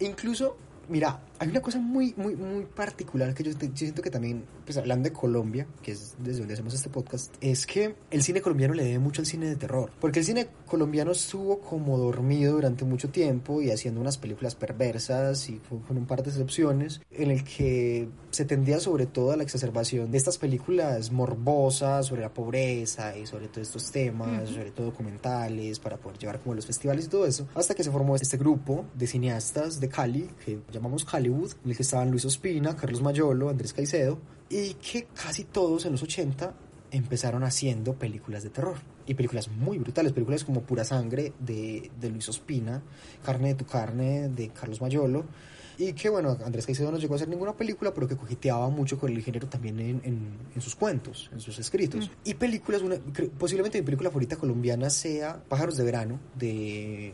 Incluso, mira, hay una cosa muy, muy, muy particular que yo, yo siento que también, pues hablando de Colombia, que es desde donde hacemos este podcast, es que el cine colombiano le debe mucho al cine de terror. Porque el cine colombiano estuvo como dormido durante mucho tiempo y haciendo unas películas perversas y con, un par de excepciones, en el que se tendía sobre todo a la exacerbación de estas películas morbosas sobre la pobreza y sobre todos estos temas, sobre todo documentales, para poder llevar como los festivales y todo eso, hasta que se formó este grupo de cineastas de Cali, que llamamos Hollywood, en el que estaban Luis Ospina, Carlos Mayolo, Andrés Caicedo, y que casi todos en los 80 empezaron haciendo películas de terror. Y películas muy brutales, películas como Pura Sangre de, de Luis Ospina, Carne de tu carne de Carlos Mayolo, y que bueno, Andrés Caicedo no llegó a hacer ninguna película, pero que coqueteaba mucho con el género también en, en- en sus cuentos, en sus escritos. Y películas, una, posiblemente mi película favorita colombiana sea Pájaros de Verano, de,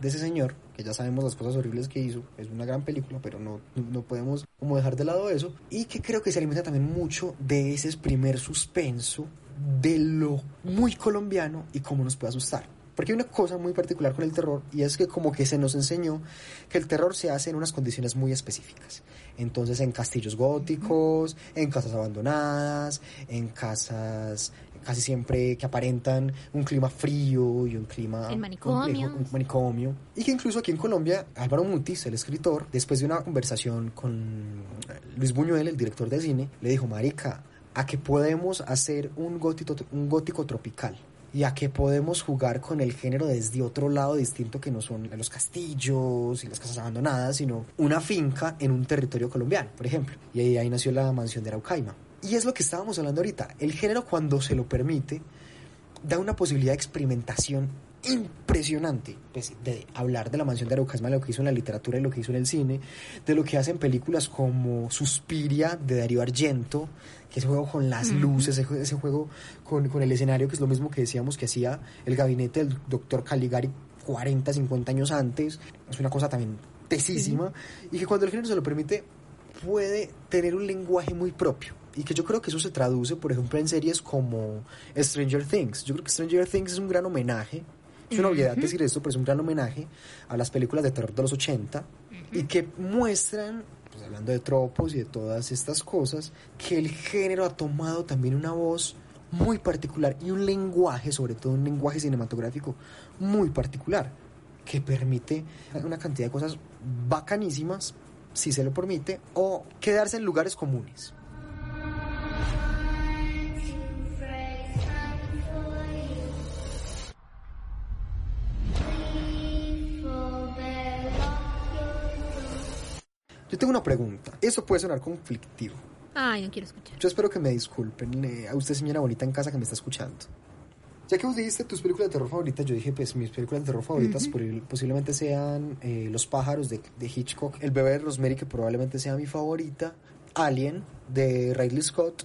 de ese señor, que ya sabemos las cosas horribles que hizo. Es una gran película, pero no, no podemos como dejar de lado eso. Y que creo que se alimenta también mucho de ese primer suspenso de lo muy colombiano y cómo nos puede asustar. Porque hay una cosa muy particular con el terror y es que como que se nos enseñó que el terror se hace en unas condiciones muy específicas. Entonces en castillos góticos, en casas abandonadas, en casas casi siempre que aparentan un clima frío y un clima En manicomios. complejo, un manicomio. Y que incluso aquí en Colombia, Álvaro Mutis, el escritor, después de una conversación con Luis Buñuel, el director de cine, le dijo, Marica, ¿a qué podemos hacer un gótico, un gótico tropical? y a que podemos jugar con el género desde otro lado distinto que no son los castillos y las casas abandonadas, sino una finca en un territorio colombiano, por ejemplo. Y ahí, ahí nació la mansión de Araucaima. Y es lo que estábamos hablando ahorita. El género cuando se lo permite da una posibilidad de experimentación impresionante pues, de hablar de la mansión de Araucaima, de lo que hizo en la literatura y lo que hizo en el cine, de lo que hacen películas como Suspiria de Darío Argento, que ese juego con las luces, ese juego con, con el escenario, que es lo mismo que decíamos que hacía el gabinete del doctor Caligari 40, 50 años antes, es una cosa también tesísima, y que cuando el género se lo permite puede tener un lenguaje muy propio. Y que yo creo que eso se traduce, por ejemplo, en series como Stranger Things. Yo creo que Stranger Things es un gran homenaje. Es una obviedad decir esto, pero es un gran homenaje a las películas de terror de los 80 y que muestran, pues hablando de tropos y de todas estas cosas, que el género ha tomado también una voz muy particular y un lenguaje, sobre todo un lenguaje cinematográfico muy particular, que permite una cantidad de cosas bacanísimas, si se lo permite, o quedarse en lugares comunes. Yo tengo una pregunta. Eso puede sonar conflictivo. Ay, no quiero escuchar. Yo espero que me disculpen eh, a usted, señora bonita en casa que me está escuchando. Ya que vos dijiste tus películas de terror favoritas, yo dije, pues mis películas de terror favoritas por- posiblemente sean eh, Los pájaros de, de Hitchcock, El bebé de Rosemary, que probablemente sea mi favorita, Alien de Ridley Scott,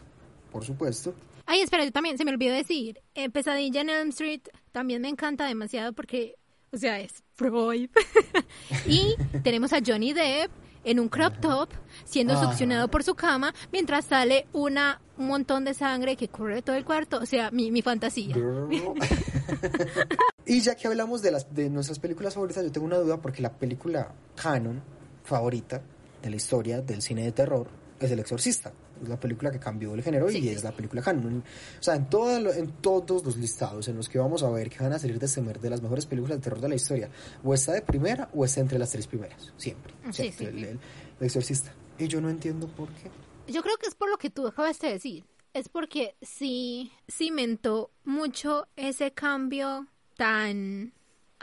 por supuesto. Ay, espera, yo también se me olvidó decir. eh, Pesadilla en Elm Street también me encanta demasiado porque, o sea, es Freud. y tenemos a Johnny Depp en un crop top siendo Ajá. succionado por su cama mientras sale una un montón de sangre que corre todo el cuarto. O sea, mi, mi fantasía. y ya que hablamos de, las, de nuestras películas favoritas, yo tengo una duda porque la película canon favorita de la historia del cine de terror es El Exorcista. Es la película que cambió el género y es la película canon. O sea, en, todo lo- en todos los listados en los que vamos a ver que van a salir de este de las mejores películas de terror de la historia, o está de primera o está entre las tres primeras. Siempre. Sí, el, el- el Exorcista. Y yo no entiendo por qué. Yo creo que es por lo que tú acabas de decir. Es porque sí cimentó mucho ese cambio tan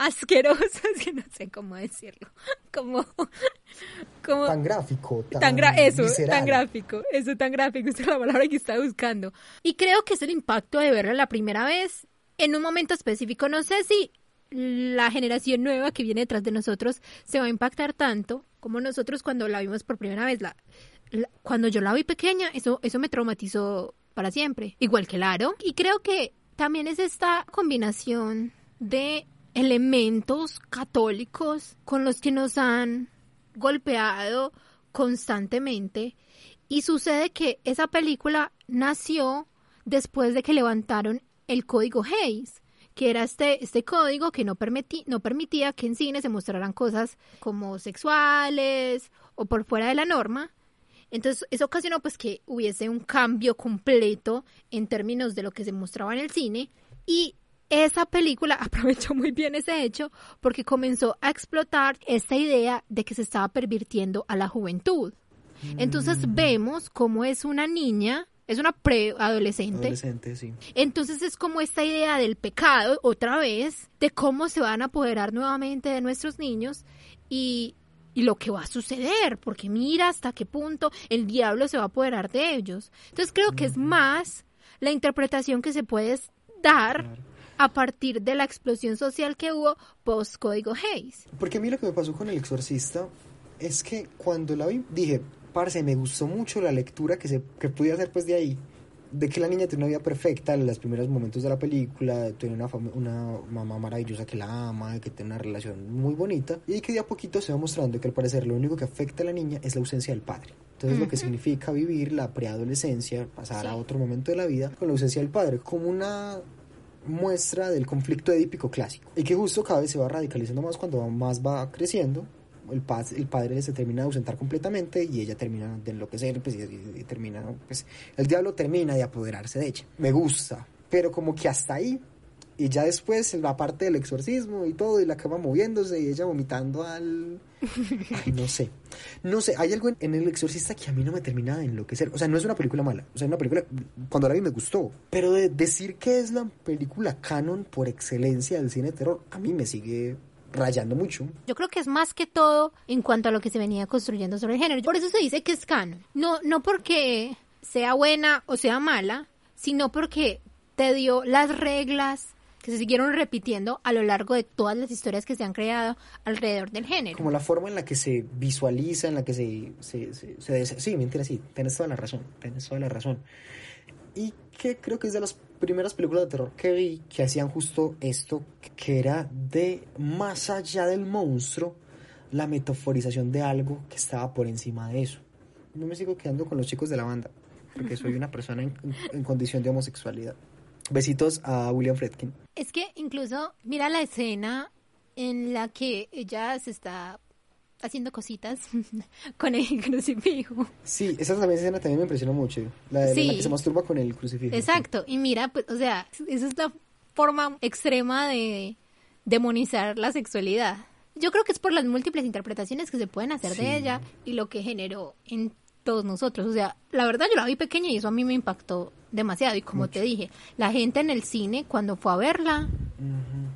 asqueroso, es que no sé cómo decirlo. Como, como Tan gráfico, tan, tan gra- eso, visceral. tan gráfico, eso tan gráfico, esa es la palabra que estaba buscando. Y creo que es el impacto de verla la primera vez en un momento específico. No sé si la generación nueva que viene detrás de nosotros se va a impactar tanto como nosotros cuando la vimos por primera vez. La, la- cuando yo la vi pequeña, eso, eso me traumatizó para siempre, igual que Laro. Y creo que también es esta combinación de elementos católicos con los que nos han golpeado constantemente y sucede que esa película nació después de que levantaron el código Hayes, que era este, este código que no, permití- no permitía que en cine se mostraran cosas como sexuales o por fuera de la norma. Entonces, eso ocasionó pues que hubiese un cambio completo en términos de lo que se mostraba en el cine y esa película aprovechó muy bien ese hecho porque comenzó a explotar esta idea de que se estaba pervirtiendo a la juventud. Entonces vemos cómo es una niña, es una preadolescente, Adolescente, sí. entonces es como esta idea del pecado, otra vez, de cómo se van a apoderar nuevamente de nuestros niños y, y lo que va a suceder, porque mira hasta qué punto el diablo se va a apoderar de ellos. Entonces creo que es más la interpretación que se puede dar a partir de la explosión social que hubo post Código Hayes. Porque a mí lo que me pasó con El Exorcista es que cuando la vi dije, parce, me gustó mucho la lectura que se que pude hacer pues de ahí. De que la niña tiene una vida perfecta en los primeros momentos de la película, tiene una, una mamá maravillosa que la ama, que tiene una relación muy bonita, y que de a poquito se va mostrando que al parecer lo único que afecta a la niña es la ausencia del padre. Entonces lo que significa vivir la preadolescencia, pasar a otro momento de la vida con la ausencia del padre, como una muestra del conflicto edípico clásico. Y que justo cada vez se va radicalizando más cuando más va creciendo el, pa- el padre se termina de ausentar completamente y ella termina de enloquecer pues, y, y- y termina pues el diablo termina de apoderarse de ella. Me gusta. Pero como que hasta ahí y ya después la parte del exorcismo y todo y la cama moviéndose y ella vomitando al Ay, no sé no sé hay algo en, en el exorcista que a mí no me termina de enloquecer o sea no es una película mala o sea es una película cuando la vi me gustó pero de decir que es la película canon por excelencia del cine de terror a mí me sigue rayando mucho Yo creo que es más que todo en cuanto a lo que se venía construyendo sobre el género. Por eso se dice que es canon. No, no porque sea buena o sea mala, sino porque te dio las reglas que se siguieron repitiendo a lo largo de todas las historias que se han creado alrededor del género. como la forma en la que se visualiza, en la que se... se, se, se sí, mentira, sí, tienes toda la razón, tienes toda la razón. Y que creo que es de las primeras películas de terror que vi que hacían justo esto, que era de más allá del monstruo, la metaforización de algo que estaba por encima de eso. No me sigo quedando con los chicos de la banda, porque soy una persona en, en condición de homosexualidad. Besitos a William Fredkin. Es que incluso mira la escena en la que ella se está haciendo cositas con el crucifijo. Sí, esa también escena también me impresionó mucho. La, de- la Sí. que se masturba con el crucifijo. Exacto, y mira, pues, o sea, esa es la forma extrema de demonizar la sexualidad. Yo creo que es por las múltiples interpretaciones que se pueden hacer Sí. de ella y lo que generó en todos nosotros. O sea, la verdad yo la vi pequeña y eso a mí me impactó demasiado. Y como te dije, la gente en el cine cuando fue a verla,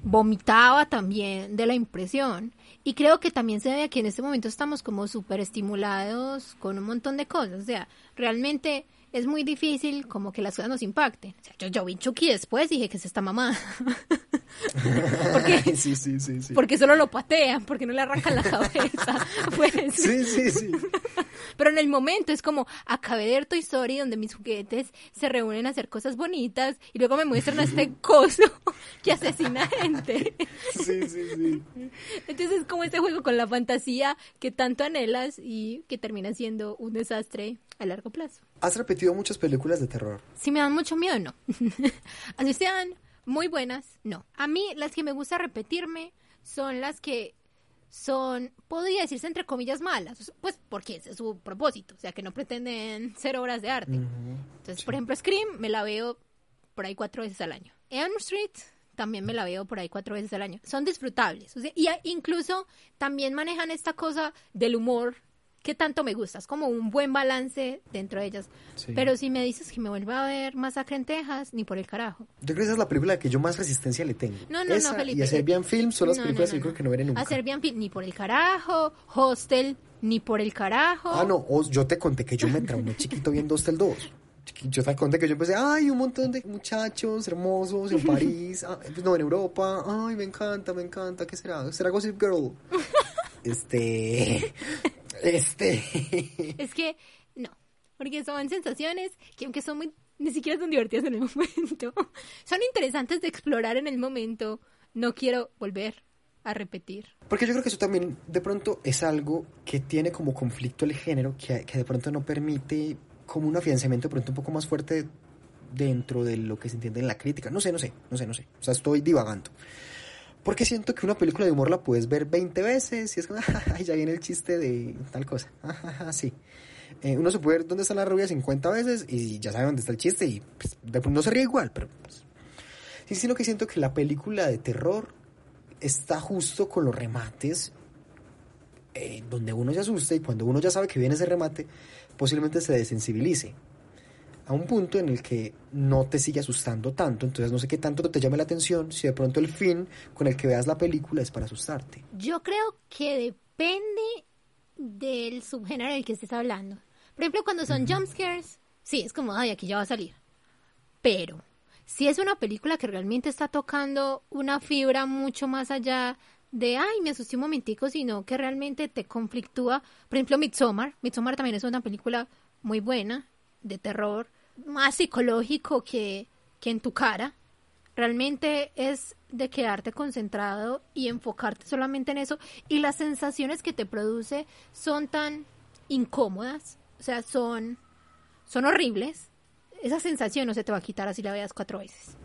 vomitaba también de la impresión. Y creo que también se ve que en este momento estamos como súper estimulados con un montón de cosas. O sea, realmente es muy difícil como que las cosas nos impacten. O sea, yo, yo vi Chucky después dije que es esta mamá. porque, sí, sí, sí, sí. porque solo lo patean, porque no le arrancan la cabeza. Pues. Sí, sí, sí. Pero en el momento es como, acabé de ver Toy Story donde mis juguetes se reúnen a hacer cosas bonitas y luego me muestran a este coso que asesina gente. Sí, sí, sí. Entonces es como ese juego con la fantasía que tanto anhelas y que termina siendo un desastre a largo plazo. ¿Has repetido muchas películas de terror? Si me dan mucho miedo, no. Así sean muy buenas, no. A mí las que me gusta repetirme son las que son, podría decirse entre comillas malas, pues porque ese es su propósito, o sea que no pretenden ser obras de arte. Entonces, por ejemplo, Scream me la veo por ahí cuatro veces al año. Elm Street también me la veo por ahí cuatro veces al año. Son disfrutables. O sea, y incluso también manejan esta cosa del humor que tanto me gusta. Es como un buen balance dentro de ellas. Sí. Pero si me dices que me vuelva a ver Masacre en Texas, ni por el carajo. Yo creo que esa es la película que yo más resistencia le tengo. No, no, Esa no, Felipe. Y a Serbian Film son las No, no, películas no, que yo creo no. que no veré nunca. A Serbian Film, ni por el carajo. Hostel, ni por el carajo. Ah, no, yo te conté que yo me traumé chiquito viendo Hostel 2. Chiqui- Yo te conté que yo empecé, ay, un montón de muchachos hermosos en París, ah, pues no, en Europa, ay, me encanta, me encanta, ¿qué será? ¿Será Gossip Girl? Este, este, Es que no, porque son sensaciones que aunque son muy, ni siquiera son divertidas en el momento, son interesantes de explorar en el momento, no quiero volver a repetir. Porque yo creo que eso también de pronto es algo que tiene como conflicto el género, que, que de pronto no permite como un afianzamiento de pronto un poco más fuerte dentro de lo que se entiende en la crítica. No sé, no sé, no sé, no sé. O sea, estoy divagando. Porque siento que una película de humor la puedes ver 20 veces y es como, ay, ya viene el chiste de tal cosa. sí. Eh, uno se puede ver dónde está la rubia 50 veces y ya sabe dónde está el chiste y pues, no se ríe igual, pero pues, sí, sino que siento que la película de terror está justo con los remates eh, donde uno se asusta y cuando uno ya sabe que viene ese remate, posiblemente se desensibilice a un punto en el que no te sigue asustando tanto, entonces no sé qué tanto te llame la atención si de pronto el fin con el que veas la película es para asustarte. Yo creo que depende del subgénero del que estés hablando. Por ejemplo, cuando son jump scares, sí, es como, ay, aquí ya va a salir. Pero si es una película que realmente está tocando una fibra mucho más allá de, ay, me asusté un momentico, sino que realmente te conflictúa. Por ejemplo, Midsommar. Midsommar también es una película muy buena, de terror, más psicológico que, que en tu cara. Realmente es de quedarte concentrado y enfocarte solamente en eso. Y las sensaciones que te produce son tan incómodas, o sea, son, son horribles. Esa sensación no se te va a quitar así la veas cuatro veces.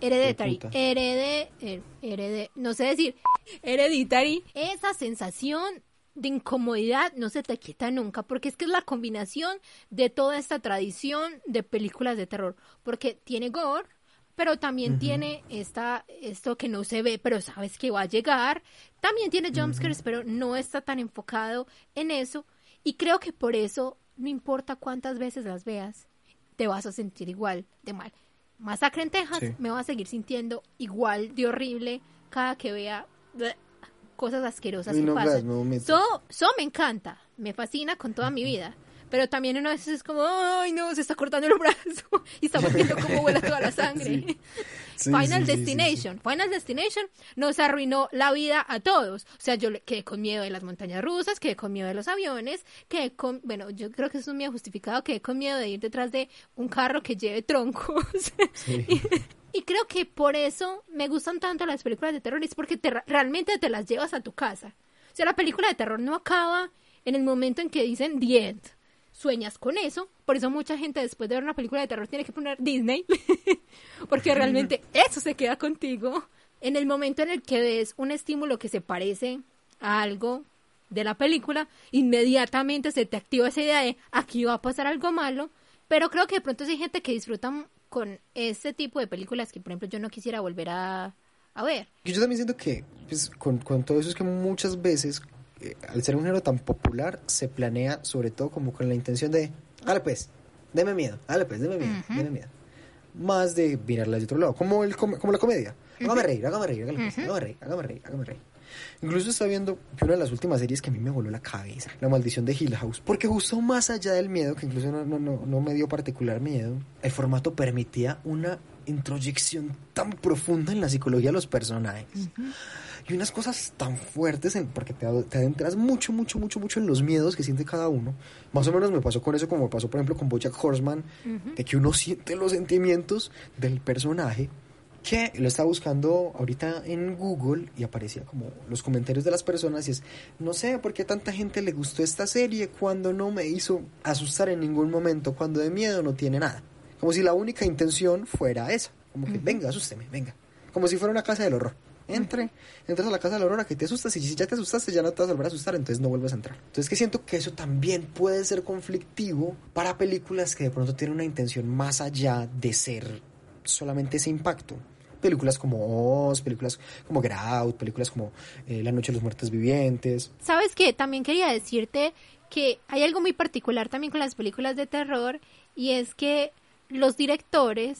Hereditary, herede, her- herede, no sé decir, hereditary, esa sensación de incomodidad no se te quita nunca, porque es que es la combinación de toda esta tradición de películas de terror, porque tiene gore, pero también tiene esta, esto que no se ve, pero sabes que va a llegar, también tiene jumpscares, pero no está tan enfocado en eso, y creo que por eso, no importa cuántas veces las veas, te vas a sentir igual de mal. Masacre en Texas, Sí. me va a seguir sintiendo igual de horrible cada que vea cosas asquerosas Uy, que no, pasan. no me- So, so me encanta, me fascina con toda mi vida. Pero también una vez es como, ay no, se está cortando el brazo y estamos viendo cómo vuela toda la sangre. Sí, Final sí, sí, sí, Destination. Final Destination nos arruinó la vida a todos. O sea, yo quedé con miedo de las montañas rusas, quedé con miedo de los aviones, quedé con, bueno, yo creo que eso es un miedo justificado, quedé con miedo de ir detrás de un carro que lleve troncos. y, creo que por eso me gustan tanto las películas de terror, es porque te- realmente te las llevas a tu casa. O sea, la película de terror no acaba en el momento en que dicen The End. Sueñas con eso, por eso mucha gente después de ver una película de terror tiene que poner Disney, porque realmente eso se queda contigo. En el momento en el que ves un estímulo que se parece a algo de la película, inmediatamente se te activa esa idea de aquí va a pasar algo malo, pero creo que de pronto hay gente que disfruta con ese tipo de películas que, por ejemplo, yo no quisiera volver a, a ver. Yo también siento que pues, con, con todo eso es que muchas veces, eh, al ser un género tan popular, se planea sobre todo como con la intención de, dale pues, deme miedo, dale pues, deme miedo, deme miedo. más de mirarla de otro lado, como, el, com- como la comedia. Hágame reír, hágame reír, hágame reír, hágame reír, hágame reír. Incluso está viendo que una de las últimas series que a mí me voló la cabeza, La maldición de Hill House, porque justo más allá del miedo, que incluso no, no, no, no me dio particular miedo, el formato permitía una introyección tan profunda en la psicología de los personajes. Y unas cosas tan fuertes, en, porque te, te adentras mucho, mucho, mucho, mucho en los miedos que siente cada uno. Más o menos me pasó con eso, como me pasó, por ejemplo, con Bojack Horseman, de que uno siente los sentimientos del personaje que lo estaba buscando ahorita en Google y aparecía como los comentarios de las personas y es, no sé por qué tanta gente le gustó esta serie cuando no me hizo asustar en ningún momento, cuando de miedo no tiene nada. Como si la única intención fuera esa, como que venga, asústeme, venga. Como si fuera una casa del horror. Entre, entras a la casa del horror a que te asustas y si ya te asustaste ya no te vas a volver a asustar, entonces no vuelves a entrar. Entonces que siento que eso también puede ser conflictivo para películas que de pronto tienen una intención más allá de ser solamente ese impacto. Películas como Oz, películas como Get Out, películas como eh, La Noche de los Muertos Vivientes. ¿Sabes qué? También quería decirte que hay algo muy particular también con las películas de terror y es que los directores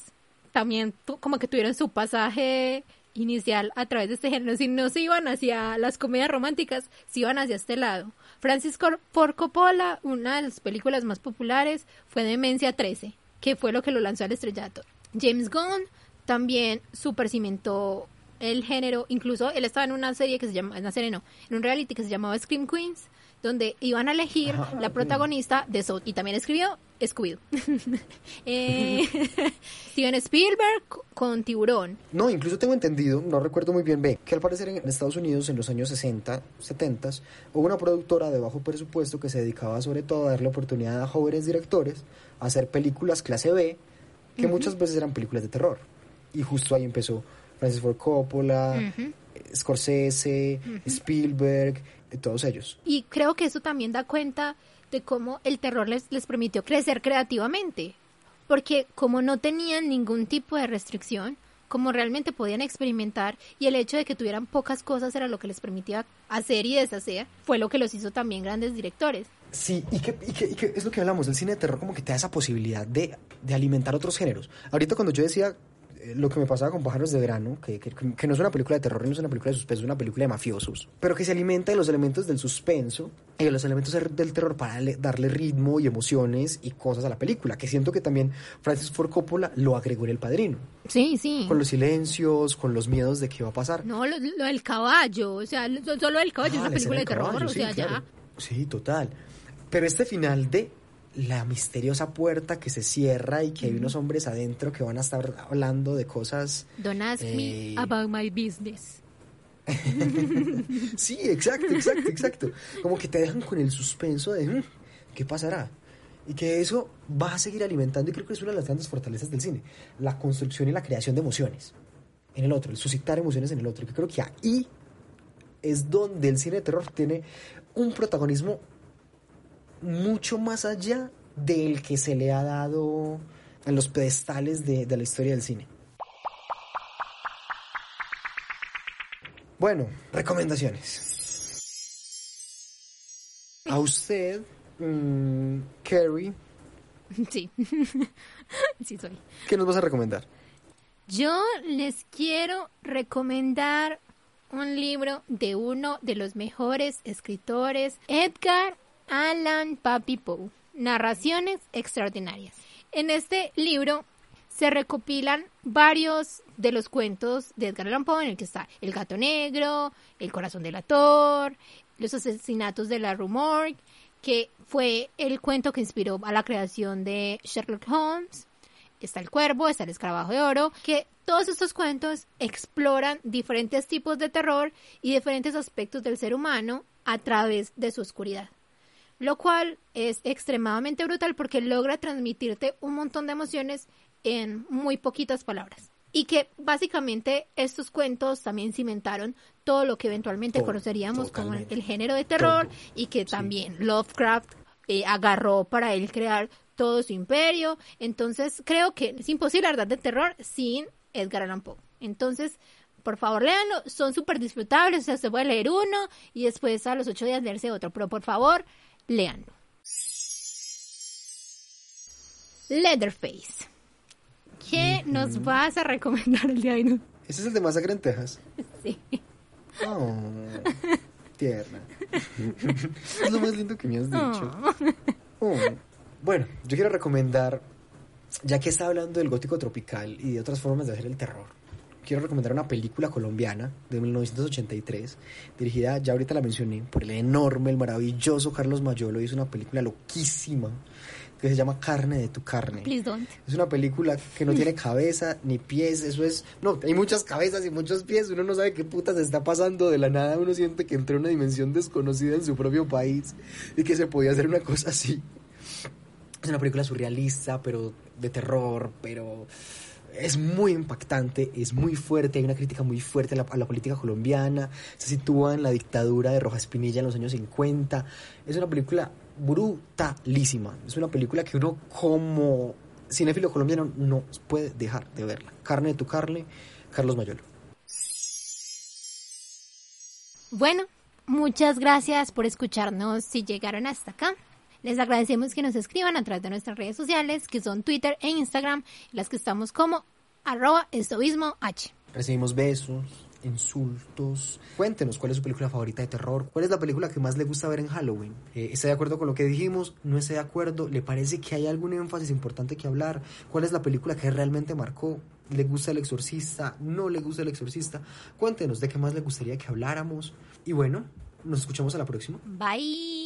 también como que tuvieron su pasaje inicial a través de este género. Si no se iban hacia las comedias románticas, se iban hacia este lado. Francis Cor- Ford Coppola, una de las películas más populares, fue Demencia 13, que fue lo que lo lanzó al estrellato. James Gunn también super cimentó el género, incluso él estaba en una serie que se llama, en una serie no, en un reality que se llamaba Scream Queens, donde iban a elegir la protagonista de Saw, y también escribió Scooby-Doo. Eh, Steven Spielberg con Tiburón. No, incluso tengo entendido, no recuerdo muy bien, ve, que al parecer en Estados Unidos en los años 60, 70, hubo una productora de bajo presupuesto que se dedicaba sobre todo a darle oportunidad a jóvenes directores a hacer películas clase B, que muchas veces eran películas de terror. Y justo ahí empezó Francis Ford Coppola, Scorsese, Spielberg, eh, todos ellos. Y creo que eso también da cuenta de cómo el terror les, les permitió crecer creativamente. Porque como no tenían ningún tipo de restricción, como realmente podían experimentar y el hecho de que tuvieran pocas cosas era lo que les permitía hacer y deshacer, fue lo que los hizo también grandes directores. Sí, y que, y, que, y que es lo que hablamos, el cine de terror como que te da esa posibilidad de, de alimentar otros géneros. Ahorita cuando yo decía lo que me pasaba con Pájaros de Verano, que, que, que no es una película de terror, no es una película de suspenso, es una película de mafiosos, pero que se alimenta de los elementos del suspenso y de los elementos del del terror para darle, ritmo y emociones y cosas a la película, que siento que también Francis Ford Coppola lo agregó en El Padrino, Sí, sí. con los silencios, con los miedos de qué va a pasar. No, lo, lo del caballo, o sea, lo- solo el caballo es Ah, una la película de terror, caballo, o sí, sea, claro. ya. Sí, total. Pero este final de la misteriosa puerta que se cierra y que hay unos hombres adentro que van a estar hablando de cosas. Don't ask me Eh, about my business. Sí, exacto, exacto, exacto. Como que te dejan con el suspenso de "Mm, qué pasará. Y que eso va a seguir alimentando, y creo que es una de las grandes fortalezas del cine, la construcción y la creación de emociones en el otro, el suscitar emociones en el otro. Que creo que ahí es donde el cine de terror tiene un protagonismo mucho más allá del que se le ha dado en los pedestales de, de la historia del cine. Bueno, recomendaciones. A usted, mm, Carrie, Sí. sí soy. ¿qué nos vas a recomendar? Yo les quiero recomendar un libro de uno de los mejores escritores, Edgar Allan Papi Poe, Narraciones Extraordinarias. En este libro se recopilan varios de los cuentos de Edgar Allan Poe, en el que está El gato negro, El corazón del ator, Los asesinatos de la Rue Morgue, que fue el cuento que inspiró a la creación de Sherlock Holmes, está el cuervo, está el escarabajo de oro, que todos estos cuentos exploran diferentes tipos de terror y diferentes aspectos del ser humano a través de su oscuridad. Lo cual es extremadamente brutal porque logra transmitirte un montón de emociones en muy poquitas palabras. Y que básicamente estos cuentos también cimentaron todo lo que eventualmente Todo, conoceríamos como el género de terror Todo, y que sí. también Lovecraft eh, agarró para él crear todo su imperio. Entonces, creo que es imposible hablar de terror sin Edgar Allan Poe. Entonces, por favor, léanlo. Son súper disfrutables. O sea, se puede leer uno y después a los ocho días leerse otro. Pero por favor, léanlo. Leatherface. ¿Qué nos vas a recomendar el día de hoy? ¿Ese es el de Masacre en Texas? Sí. Oh, tierna. es lo más lindo que me has dicho. Oh. Bueno, yo quiero recomendar, ya que está hablando del gótico tropical y de otras formas de hacer el terror, quiero recomendar una película colombiana de 1983, dirigida, ya ahorita la mencioné, por el enorme, el maravilloso Carlos Mayolo, es una película loquísima que se llama Carne de tu carne. Please don't. Es una película que no tiene cabeza ni pies, eso es... No, hay muchas cabezas y muchos pies, uno no sabe qué putas está pasando de la nada, uno siente que entró en una dimensión desconocida en su propio país y que se podía hacer una cosa así. Es una película surrealista, pero de terror, pero es muy impactante, es muy fuerte, hay una crítica muy fuerte a la, a la, política colombiana, se sitúa en la dictadura de Rojas Pinilla en los años 50. Es una película brutalísima, es una película que uno como cinéfilo colombiano no puede dejar de verla. Carne de tu carne, Carlos Mayolo. Bueno, muchas gracias por escucharnos si llegaron hasta acá. Les agradecemos que nos escriban a través de nuestras redes sociales, que son Twitter e Instagram, las que estamos como arroba estoísmo H. Recibimos besos, insultos. Cuéntenos cuál es su película favorita de terror, cuál es la película que más le gusta ver en Halloween. Eh, ¿Está de acuerdo con lo que dijimos? ¿No está de acuerdo? ¿Le parece que hay algún énfasis importante que hablar? ¿Cuál es la película que realmente marcó? ¿Le gusta el exorcista? ¿No le gusta el exorcista? Cuéntenos de qué más le gustaría que habláramos. Y bueno, nos escuchamos a la próxima. Bye.